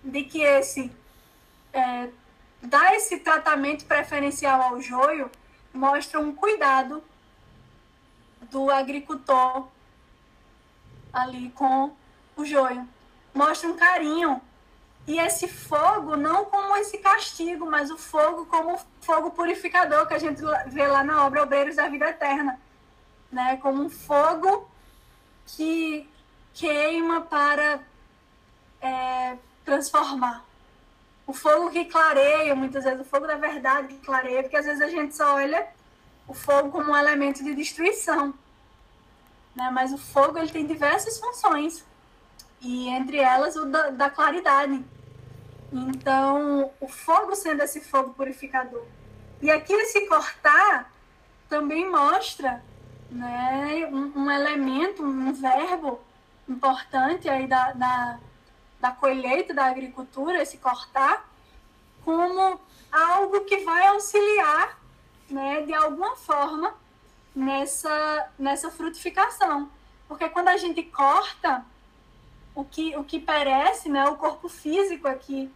de que esse é, dar esse tratamento preferencial ao joio mostra um cuidado do agricultor ali com o joio. Mostra um carinho. E esse fogo, não como esse castigo, mas o fogo como fogo purificador que a gente vê lá na obra Obreiros da Vida Eterna. Né? Como um fogo que queima para é, transformar. O fogo que clareia, muitas vezes, o fogo da verdade que clareia, porque às vezes a gente só olha o fogo como um elemento de destruição. Né? Mas o fogo ele tem diversas funções, e entre elas o da, da claridade. Então, o fogo sendo esse fogo purificador. E aqui esse cortar também mostra né, um, um elemento, um verbo importante aí da, da, da colheita, da agricultura, esse cortar, como algo que vai auxiliar né, de alguma forma nessa, nessa frutificação. Porque quando a gente corta, o que, o que perece, né, o corpo físico aqui,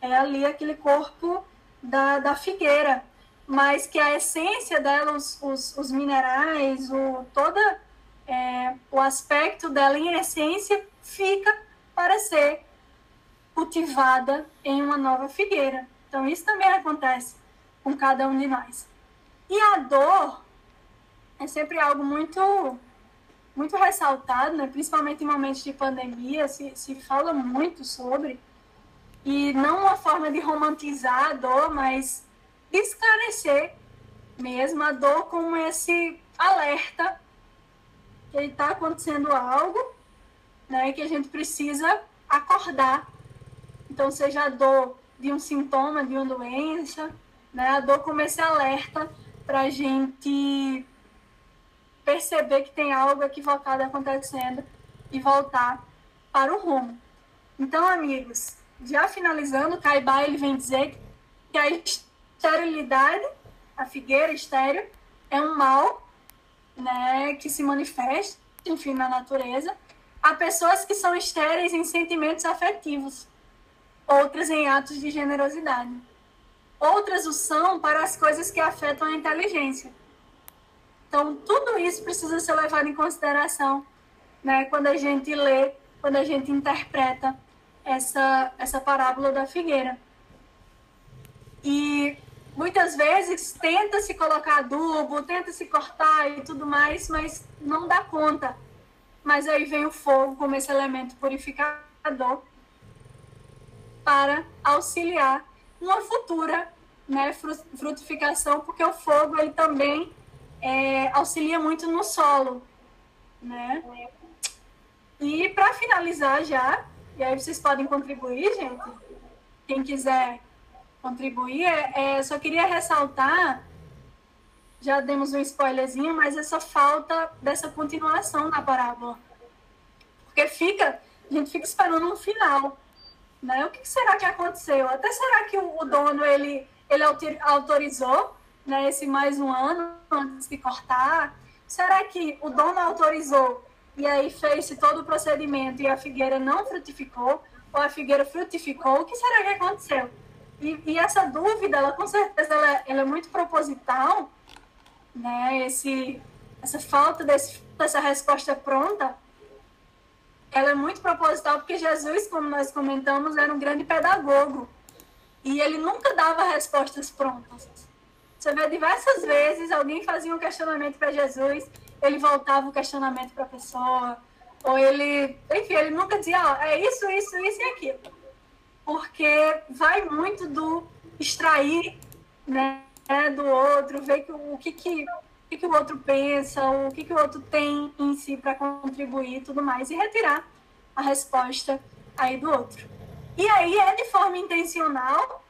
é ali aquele corpo da, da figueira, mas que a essência dela, os, os, os minerais, o, toda é, o aspecto dela em essência fica para ser cultivada em uma nova figueira. Então, isso também acontece com cada um de nós. E a dor é sempre algo muito muito ressaltado, né? principalmente em momentos de pandemia, se, se fala muito sobre, e não uma forma de romantizar a dor, mas de esclarecer mesmo a dor como esse alerta que está acontecendo algo, né, que a gente precisa acordar. Então, seja a dor de um sintoma, de uma doença, né, a dor como esse alerta para a gente perceber que tem algo equivocado acontecendo e voltar para o rumo. Então, amigos, já finalizando, Caibá ele vem dizer que a esterilidade, a figueira estéril, é um mal né, que se manifesta, enfim, na natureza. Há pessoas que são estéreis em sentimentos afetivos, outras em atos de generosidade. Outras o são para as coisas que afetam a inteligência. Então, tudo isso precisa ser levado em consideração né, quando a gente lê, quando a gente interpreta essa, essa parábola da figueira. E muitas vezes tenta se colocar adubo, tenta se cortar e tudo mais, mas não dá conta. Mas aí vem o fogo como esse elemento purificador para auxiliar uma futura né, frutificação, porque o fogo ele também é, auxilia muito no solo, né? E para finalizar já, e aí vocês podem contribuir, gente. Quem quiser contribuir, é, é, só queria ressaltar, já demos um spoilerzinho, mas essa falta dessa continuação na parábola. Porque fica, a gente fica esperando um final. Né? O que será que aconteceu? Até será que o, o dono ele, ele autorizou né, esse mais um ano antes de cortar? Será que o dono autorizou e aí fez todo o procedimento e a figueira não frutificou, ou a figueira frutificou, o que será que aconteceu? E, e essa dúvida, ela com certeza ela, ela, é muito proposital, né? Esse, essa falta desse, dessa resposta pronta, ela é muito proposital porque Jesus, como nós comentamos, era um grande pedagogo e ele nunca dava respostas prontas. Você vê diversas vezes alguém fazia um questionamento para Jesus ele voltava o questionamento para a pessoa, ou ele, enfim, ele nunca dizia, ó, é isso, isso, isso e aquilo. Porque vai muito do extrair né, do outro, ver que, o que, que, o que o outro pensa, o que, que o outro tem em si para contribuir e tudo mais, e retirar a resposta aí do outro. E aí é de forma intencional,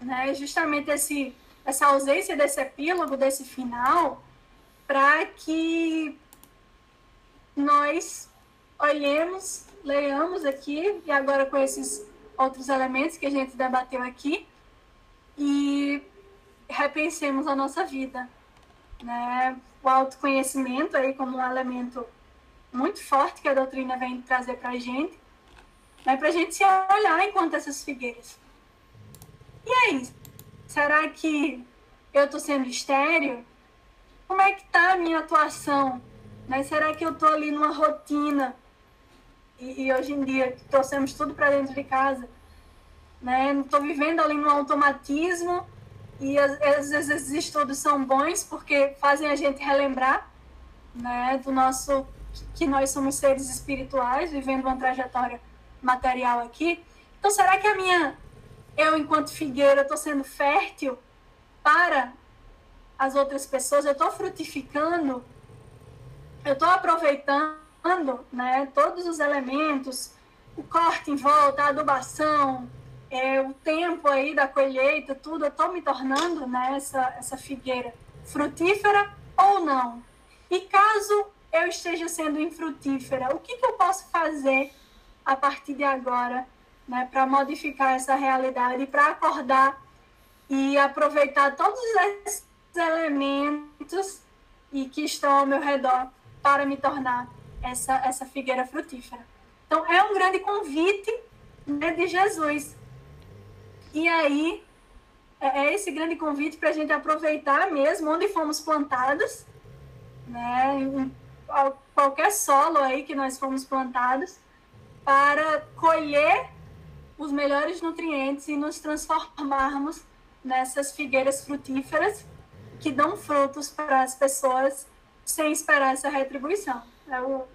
né, justamente esse, essa ausência desse epílogo, desse final, para que nós olhemos, leiamos aqui, e agora com esses outros elementos que a gente debateu aqui, e repensemos a nossa vida. Né? O autoconhecimento aí como um elemento muito forte que a doutrina vem trazer para a gente, né? para a gente se olhar enquanto essas figueiras. E aí, será que eu estou sendo estéreo? como é que tá a minha atuação? Será que eu estou ali numa rotina? E, e, hoje em dia trouxemos tudo para dentro de casa, né? Estou vivendo ali num automatismo e às vezes esses estudos são bons porque fazem a gente relembrar, né? Do nosso que nós somos seres espirituais vivendo uma trajetória material aqui. Então será que a minha eu enquanto figueira estou sendo fértil para as outras pessoas, eu estou frutificando, eu estou aproveitando né, todos os elementos, o corte em volta, a adubação, é, o tempo aí da colheita, tudo, eu estou me tornando né, essa, essa figueira frutífera ou não? E caso eu esteja sendo infrutífera, o que, que eu posso fazer a partir de agora né, para modificar essa realidade, para acordar e aproveitar todos esses elementos e que estão ao meu redor para me tornar essa, essa figueira frutífera. Então, é um grande convite né, de Jesus. E aí, é, é esse grande convite para a gente aproveitar mesmo onde fomos plantados, né, em qualquer solo aí que nós fomos plantados, para colher os melhores nutrientes e nos transformarmos nessas figueiras frutíferas que dão frutos para as pessoas sem esperar essa retribuição. É o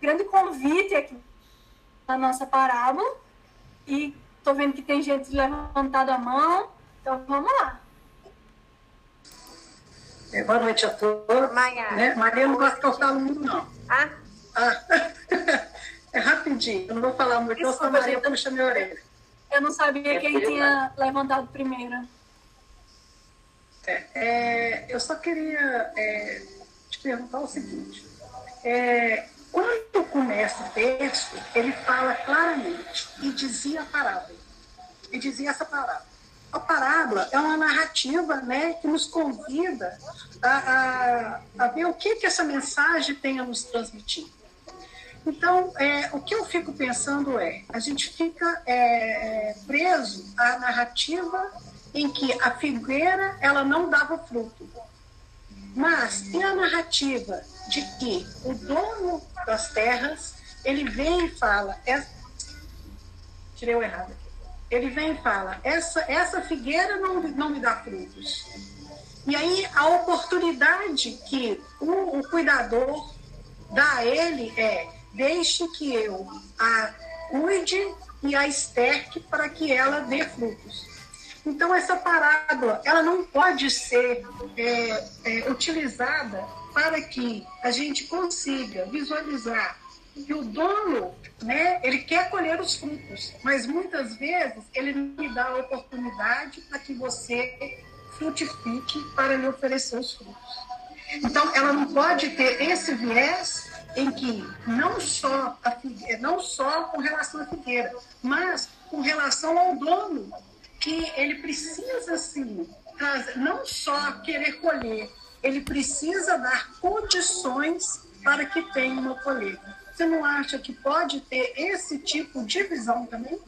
grande convite aqui na nossa parábola. E estou vendo que tem gente levantando a mão, então vamos lá. É, boa noite a todos. Maia. Né? Maria não gosta eu falo muito, não. Ah? ah. é rapidinho, eu não vou falar muito, senão a Maria puxa minha orelha. Eu não sabia quem tinha levantado primeiro. É, é, eu só queria é, te perguntar o seguinte. É, quando começa o texto, ele fala claramente, e dizia a parábola. E dizia essa parábola. A parábola é uma narrativa né, que nos convida a, a, a ver o que, que essa mensagem tem a nos transmitir. Então, é, o que eu fico pensando é, a gente fica é, preso à narrativa em que a figueira ela não dava fruto. Mas tem a narrativa de que o dono das terras, ele vem e fala, é, tirei o errado aqui. Ele vem e fala, essa, essa figueira não, não me dá frutos. E aí a oportunidade que o, o cuidador dá a ele é, deixe que eu a cuide e a esterque para que ela dê frutos. Então, essa parábola ela não pode ser é, é, utilizada para que a gente consiga visualizar que o dono, né, ele quer colher os frutos, mas muitas vezes ele não lhe dá a oportunidade para que você frutifique para lhe oferecer os frutos. Então, ela não pode ter esse viés em que não só, a figueira, não só com relação à figueira, mas com relação ao dono que ele precisa, sim, não só querer colher, ele precisa dar condições para que tenha uma colheita. Você não acha que pode ter esse tipo de visão também?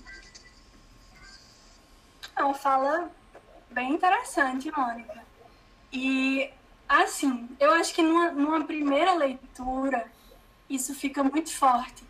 É uma fala bem interessante, Mônica. E, assim, eu acho que numa, numa primeira leitura, isso fica muito forte.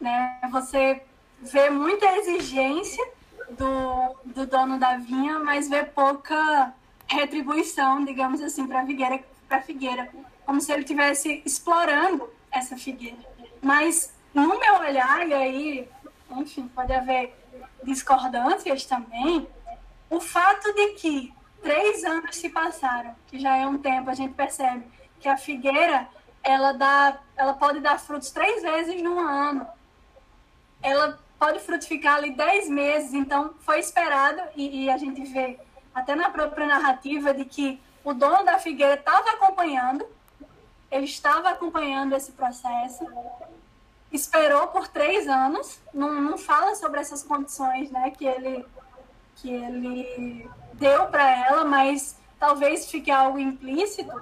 Né? Você vê muita exigência do, do dono da vinha, mas vê pouca retribuição, digamos assim, para a figueira, figueira, como se ele estivesse explorando essa figueira. Mas no meu olhar, e aí, enfim, pode haver discordâncias também, o fato de que três anos se passaram, que já é um tempo, a gente percebe que a figueira ela dá, ela pode dar frutos três vezes no ano. Ela pode frutificar ali 10 meses, então foi esperado, e, e, a gente vê até na própria narrativa de que o dono da figueira estava acompanhando, ele estava acompanhando esse processo, esperou por três anos, não, não fala sobre essas condições né, que, ele, que ele deu para ela, mas talvez fique algo implícito,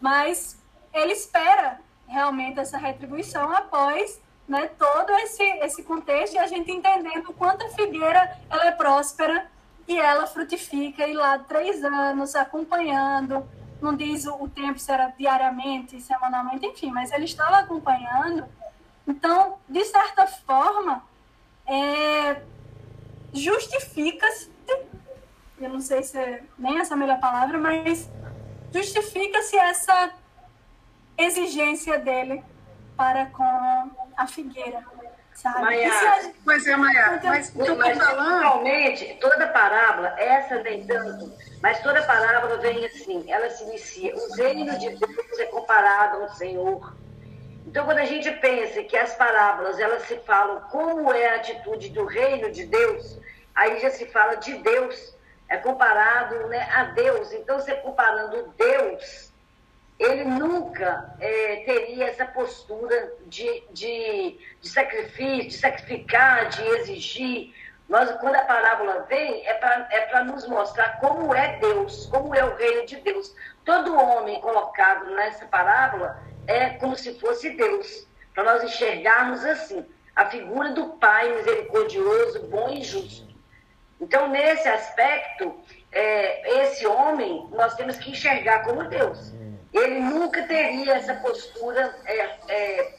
mas ele espera realmente essa retribuição após né, todo esse, esse contexto e a gente entendendo o quanto a figueira ela é próspera e ela frutifica e lá três anos acompanhando, não diz o, o tempo se era diariamente, semanalmente, enfim, mas ele estava acompanhando. Então, de certa forma, é, justifica-se, eu não sei se é nem essa melhor palavra, mas justifica-se essa exigência dele para com a figueira. Sabe? Maia, pois é, Maia, então, mas o que eu estou falando. Realmente, toda parábola, essa nem tanto, mas toda parábola vem assim, ela se inicia. O reino de Deus é comparado ao Senhor. Então, quando a gente pensa que as parábolas elas se falam como é a atitude do reino de Deus, aí já se fala de Deus, é comparado né, a Deus. Então, você comparando Deus ele nunca é, teria essa postura de, de, de sacrifício, de sacrificar, de exigir, Nós, quando a parábola vem, é para é nos mostrar como é Deus, como é o reino de Deus. Todo homem colocado nessa parábola é como se fosse Deus, para nós enxergarmos assim, a figura do Pai misericordioso, bom e justo. Então, nesse aspecto, é, esse homem, nós temos que enxergar como Deus. Ele nunca teria essa postura, é, é,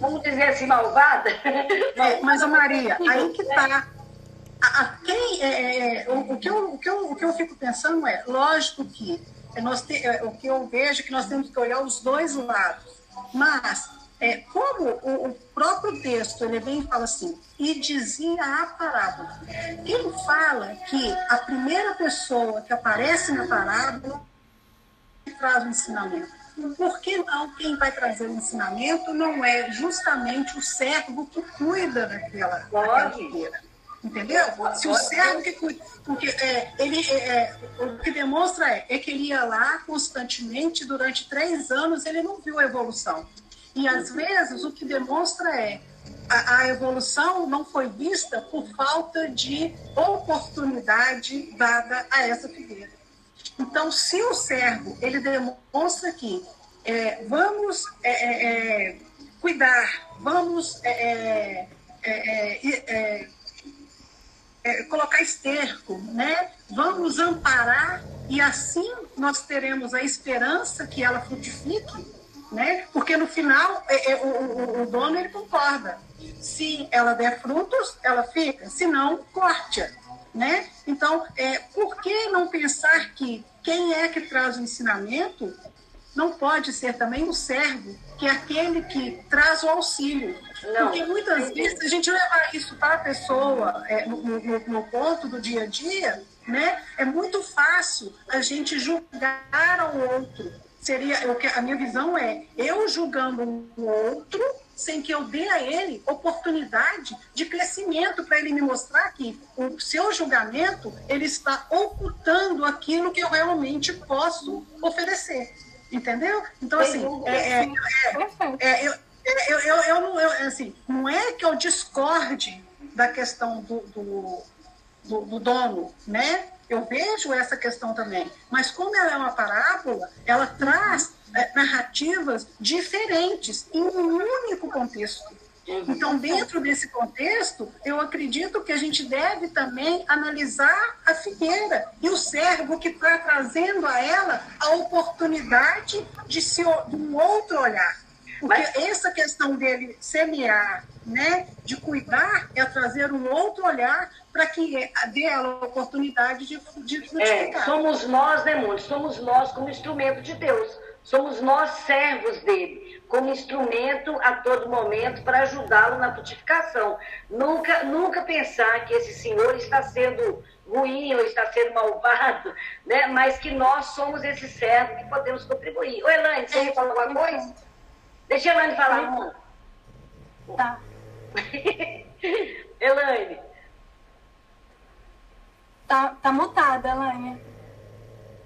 vamos dizer assim, malvada. É, mas, a Maria, aí que está. É, é, é, o, o, que eu, o, que eu, o que eu fico pensando é, lógico que nós te, o que eu vejo é que nós temos que olhar os dois lados. Mas é, como o, o, próprio texto ele vem e fala assim, e dizia a parábola. Ele fala que a primeira pessoa que aparece na parábola traz o ensinamento. Por que não quem vai trazer o ensinamento não é justamente o servo que cuida daquela, daquela figueira? Entendeu? Se o servo que cuida. Porque é, ele, é, é, o que demonstra é, é que ele ia lá constantemente durante três anos, ele não viu a evolução. E às vezes o que demonstra é a, a evolução não foi vista por falta de oportunidade dada a essa figueira. Então, se o servo ele demonstra que é, vamos é, é, é cuidar, vamos é, é, colocar esterco, né? vamos amparar e assim nós teremos a esperança que ela frutifique né? Porque no final o, o, o, dono ele concorda. Se ela der frutos, ela fica. Se não, corte-a, né? Então, é, por que não pensar que quem é que traz o ensinamento não pode ser também o servo, que é aquele que traz o auxílio? Não. Porque muitas vezes a gente levar isso para a pessoa é, no, no, no ponto do dia a dia, né? É muito fácil a gente julgar ao outro seria o que a minha visão é eu julgando o outro sem que eu dê a ele oportunidade de crescimento para ele me mostrar que o seu julgamento ele está ocultando aquilo que eu realmente posso oferecer. Entendeu? Então assim é, é, é, eu, eu, eu, eu, não, eu, assim não é que eu discorde da questão do, do, do, do dono né eu vejo essa questão também. Mas como ela é uma parábola, ela traz é, narrativas diferentes em um único contexto. Então, dentro desse contexto, eu acredito que a gente deve também analisar a figueira e o servo que está trazendo a ela a oportunidade de, se, de um outro olhar. Porque Mas... essa questão dele semear, né, de cuidar, é trazer um outro olhar para que dê a oportunidade de, de frutificar. É, somos nós, né, Mundo? Somos nós como instrumento de Deus. Somos nós servos dele, como instrumento a todo momento para ajudá-lo na frutificação. Nunca, nunca pensar que esse senhor está sendo ruim ou está sendo malvado, né? mas que nós somos esse servo que podemos contribuir. Ô, Elaine, você é, falar alguma coisa? Deixa a Elaine falar, irmã. Tá. Elaine. Tá, tá mutada, Elaine.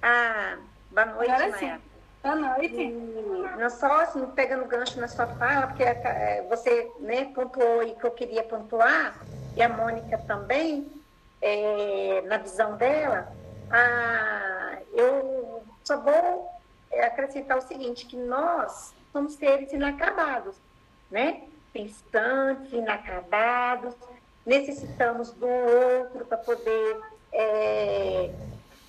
Ah, boa noite, Agora. Sim. Boa noite. E, não só assim, pegando gancho na sua fala, porque é, você né, pontuou e que eu queria pontuar, e a Mônica também, é, na visão dela, ah, eu só vou acrescentar o seguinte, que nós somos seres inacabados, né? Pensantes, inacabados, necessitamos do outro para poder é,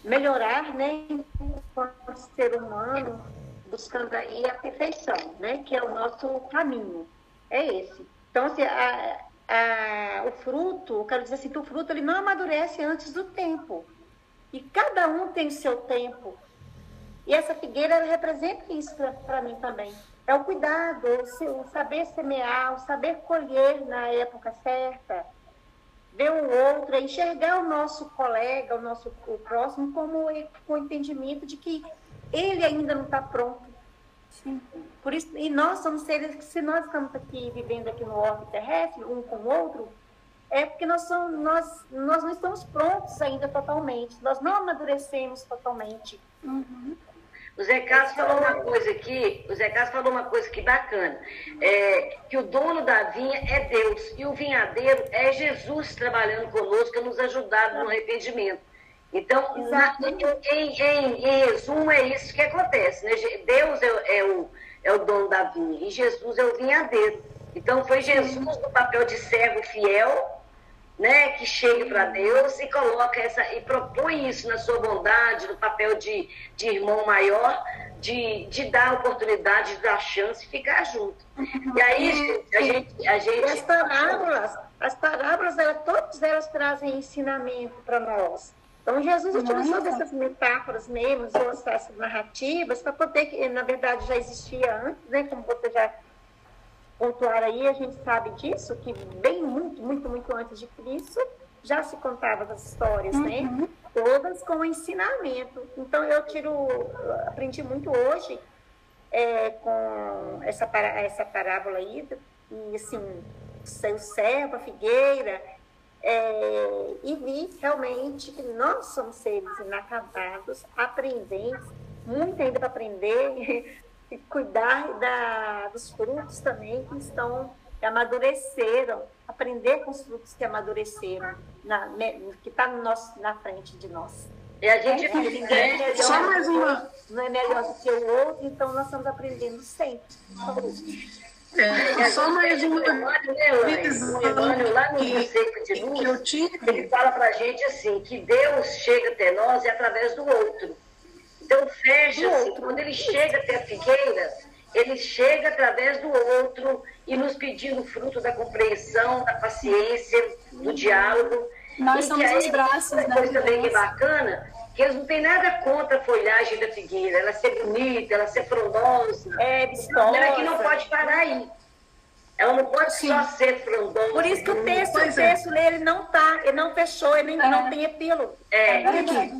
melhorar, né? Enquanto ser humano, buscando aí a perfeição, né? Que é o nosso caminho, é esse. Então, assim, a, a, o fruto, eu quero dizer assim, que o fruto ele não amadurece antes do tempo. E cada um tem o seu tempo. E essa figueira representa isso para mim também. É o cuidado, o saber semear, o saber colher na época certa, ver o outro, é enxergar o nosso colega, o nosso o próximo, como com o entendimento de que ele ainda não está pronto. Sim. Por isso, e nós somos seres que, se nós estamos aqui vivendo aqui no orbe terrestre, um com o outro, é porque nós, somos, nós, nós não estamos prontos ainda totalmente, nós não amadurecemos totalmente. Uhum. O Zé Carlos falou uma coisa aqui, o Zé Carlos falou uma coisa que bacana, é, que o dono da vinha é Deus e o vinhadeiro é Jesus trabalhando conosco, nos ajudando no arrependimento. Então, na, em, em, em, resumo, é isso que acontece. Né? Deus é, é, o, é o dono da vinha e Jesus é o vinhadeiro. Então, foi Jesus no papel de servo fiel né, que chegue para Deus e coloca essa e propõe isso na sua bondade, no papel de, de irmão maior, de, de dar oportunidade, de dar chance e ficar junto. E aí, a gente. A gente... as parábolas, as parábolas, elas, todas elas trazem ensinamento para nós. Então, Jesus utilizou dessas metáforas mesmo, essas narrativas, para poder, que na verdade já existia antes, né, como você já pontuar aí, a gente sabe disso, que bem muito, muito, muito antes de Cristo, já se contava as histórias, né? uhum. né? Todas com ensinamento. Então, eu tiro, aprendi muito hoje é, com essa, essa parábola aí, e assim, o servo, a figueira, é, e vi realmente que nós somos seres inacabados, aprendentes, muito ainda para aprender, e cuidar da, dos frutos também que estão que amadureceram, aprender com os frutos que amadureceram, na, que está na frente de nós. E a gente é, é melhor, Só mais uma. Não é melhor do que o outro, então nós estamos aprendendo sempre. É, só mais uma visão lá no Conceito de Luz, ele fala para a gente assim, que Deus chega até nós e através do outro. Então, fecha-se. Quando ele chega até a figueira, ele chega através do outro e nos pedindo fruto da compreensão, da paciência, do diálogo. Nós e somos aí, os braços Uma coisa também que é bacana, que eles não têm nada contra a folhagem da figueira, ela ser bonita, ela ser frondosa. É, vistosa. Ela é que não pode parar aí. Ela não pode Sim. só ser frondosa. Por isso que o texto, o texto é. ele não tá, ele não fechou, ele é. não tem epílogo. É. é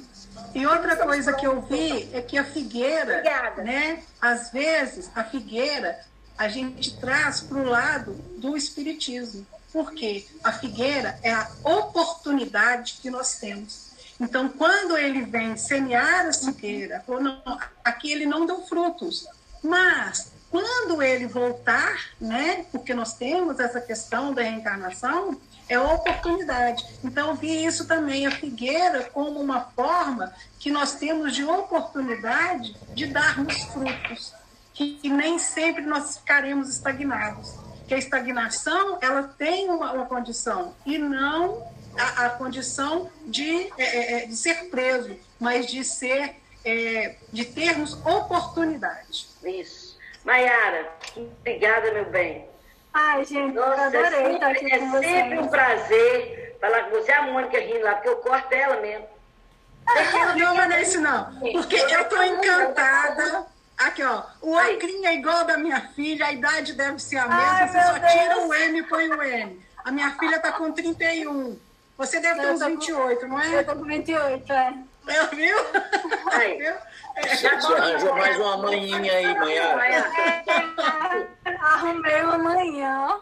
e outra coisa que eu vi é que a figueira, Obrigada. né? Às vezes, a figueira a gente traz para o lado do espiritismo. Porque a figueira é a oportunidade que nós temos. Então, quando ele vem semear a figueira, não, aqui ele não deu frutos. Mas, quando ele voltar, né? Porque nós temos essa questão da reencarnação, é oportunidade. Então, vi isso também, a figueira, como uma forma que nós temos de oportunidade de darmos frutos, que, nem sempre nós ficaremos estagnados. Que a estagnação, ela tem uma, uma condição, e não a, a condição de, é, é, é de ser preso, mas de ser, é, de termos oportunidade. Isso. Maiara, obrigada, meu bem. Ai, gente, Nossa, adorei estar aqui é com vocês. É sempre um prazer falar com você. A Mônica rindo lá, porque eu corto ela mesmo. Não, mas não é isso não. Porque eu estou encantada. Aqui, ó. O Ocrinho é igual da minha filha, a idade deve ser a mesma. Ai, você só Deus. tira o M e põe o N. A minha filha está com 31. Você deve ter uns 28, não é? Eu tô com 28, é. Eu, viu? Aí. viu? Você arranjou mais uma manhinha aí, Maiara. É, arrumei uma manhã.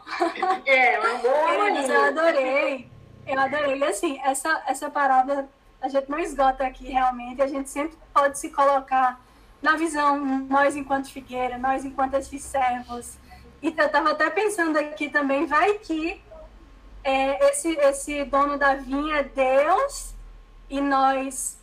É, uma boa Queridos, eu adorei. Eu adorei. E assim, essa, essa parábola a gente não esgota aqui realmente. A gente sempre pode se colocar na visão, nós enquanto figueira, nós enquanto esses servos. E eu estava até pensando aqui também, vai que é, esse, esse dono da vinha é Deus e nós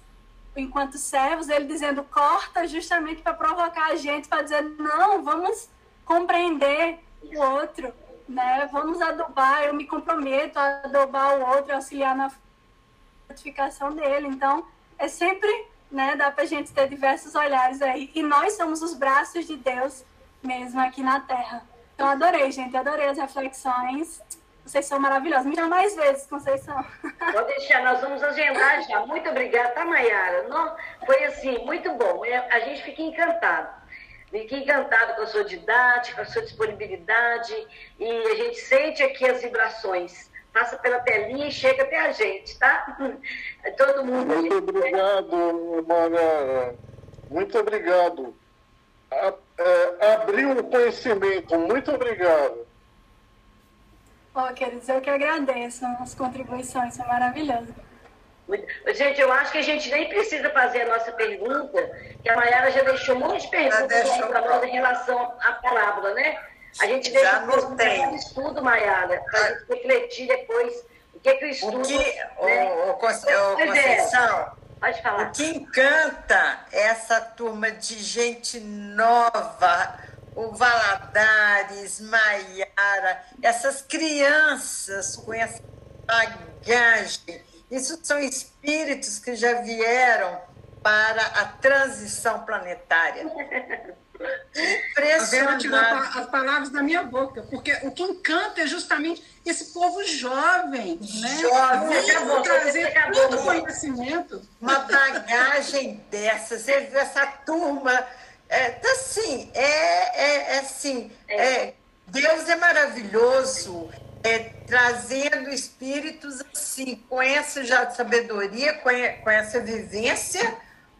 enquanto servos, ele dizendo corta justamente para provocar a gente, para dizer não, vamos compreender o outro, né? Vamos adubar, eu me comprometo a adubar o outro, auxiliar na frutificação dele. Então, é sempre, né, dá para a gente ter diversos olhares aí. E nós somos os braços de Deus mesmo aqui na Terra. Então, adorei, gente, adorei as reflexões. Vocês são maravilhosos. Me chama mais vezes, Conceição. Pode deixar, nós vamos agendar já. Muito obrigada, tá, Mayara? Não, foi assim, muito bom. É, a gente fica encantado. Fiquei encantado com a sua didática, com a sua disponibilidade. E a gente sente aqui as vibrações. Passa pela telinha e chega até a gente, tá? Todo mundo. Muito obrigado, Mayara. Muito obrigado. É, abriu o conhecimento. Muito obrigado. Oh, queridos, eu que agradeço as contribuições, foi maravilhoso. Gente, eu acho que a gente nem precisa fazer a nossa pergunta, que a Mayara já deixou um monte de perguntas para nós em relação à parábola, né? A gente deixa o estudo, Mayara, para a gente refletir depois o que, que o estudo. O que, né? o, o, o Conceição, Pode falar. O que encanta é essa turma de gente nova, o Valadares, Maiara, essas crianças com essa bagagem. Isso são espíritos que já vieram para a transição planetária. Impressionante. A as palavras da minha boca, porque o que encanta é justamente esse povo jovem, né? Jovem, trazer todo conhecimento. Uma bagagem dessas, essa turma, é, tá assim, é, é, é assim, é, Deus é maravilhoso, é, trazendo espíritos assim, com essa já sabedoria, com, com essa vivência,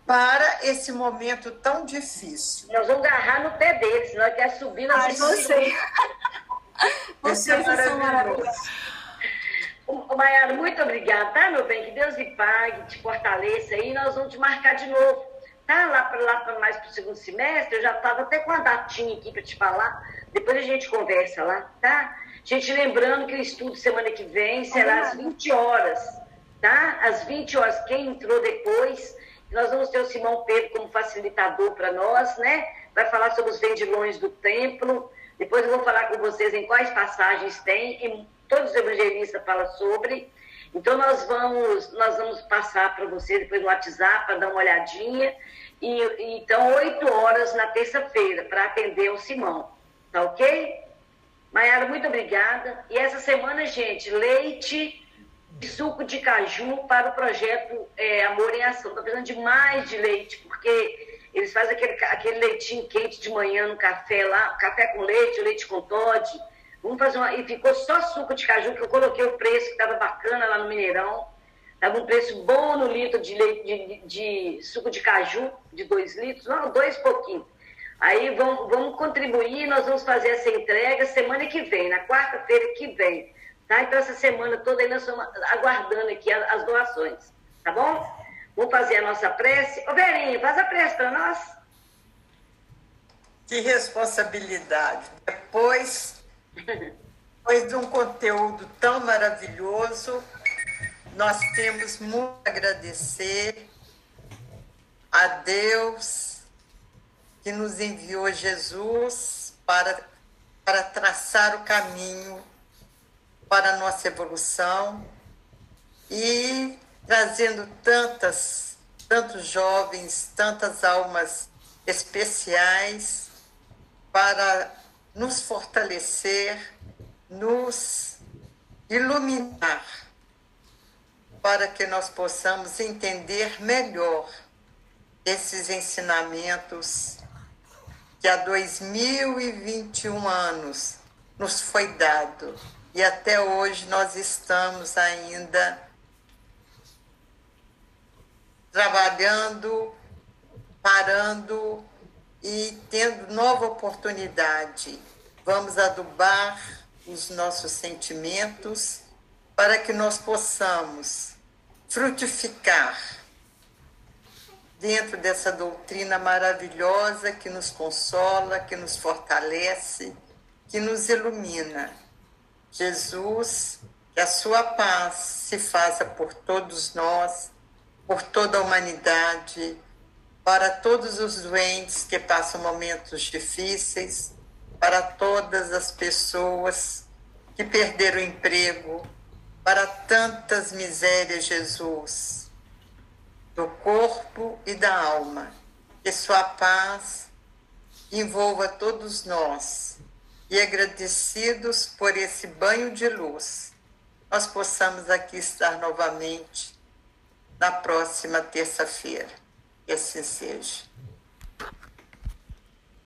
para esse momento tão difícil. Nós vamos agarrar no pé deles, nós quer subir na Ai, você. Vocês é são maravilhosos. Maiara, muito obrigada, tá, meu bem? Que Deus lhe pague, te fortaleça aí. Nós vamos te marcar de novo, tá? Lá para lá, mais para o segundo semestre. Eu já estava até com a datinha aqui para te falar. Depois a gente conversa lá, tá? Gente, lembrando que o estudo semana que vem será às 20 horas, tá? Às 20 horas. Quem entrou depois nós vamos ter o Simão Pedro como facilitador para nós, né? Vai falar sobre os vendilhões do templo. Depois eu vou falar com vocês em quais passagens tem, e todos os evangelistas falam sobre. Então nós vamos, nós vamos passar para você depois no WhatsApp para dar uma olhadinha. E, então, oito horas na terça-feira para atender o Simão. Tá ok? Maiara, muito obrigada. E essa semana, gente, leite de suco de caju para o projeto é, Amor em Ação. Estou precisando de mais de leite, porque eles fazem aquele, aquele leitinho quente de manhã no café lá, café com leite, leite com Todd. Vamos fazer uma. E ficou só suco de caju, que eu coloquei o preço que estava bacana lá no Mineirão. Estava um preço bom no litro de, leite, de, de, de suco de caju, de dois litros, não, dois pouquinho. Aí vamos, vamos contribuir, nós vamos fazer essa entrega semana que vem, na quarta-feira que vem. Tá? Então, essa semana toda aí nós estamos aguardando aqui as doações, tá bom? Vamos fazer a nossa prece. Ô, Verinha, faz a prece para nós. Que responsabilidade. Depois, depois de um conteúdo tão maravilhoso, nós temos muito a agradecer a Deus que nos enviou Jesus para, para traçar o caminho para a nossa evolução e trazendo tantas, tantos jovens, tantas almas especiais para nos fortalecer, nos iluminar, para que nós possamos entender melhor esses ensinamentos que há 2021 anos nos foi dado e até hoje nós estamos ainda trabalhando, parando e tendo nova oportunidade. Vamos adubar os nossos sentimentos para que nós possamos frutificar dentro dessa doutrina maravilhosa que nos consola, que nos fortalece, que nos ilumina. Jesus, que a sua paz se faça por todos nós, por toda a humanidade, para todos os doentes que passam momentos difíceis, para todas as pessoas que perderam o emprego, para tantas misérias, Jesus, do corpo e da alma. Que sua paz envolva todos nós e agradecidos por esse banho de luz, nós possamos aqui estar novamente na próxima terça-feira. Que assim seja.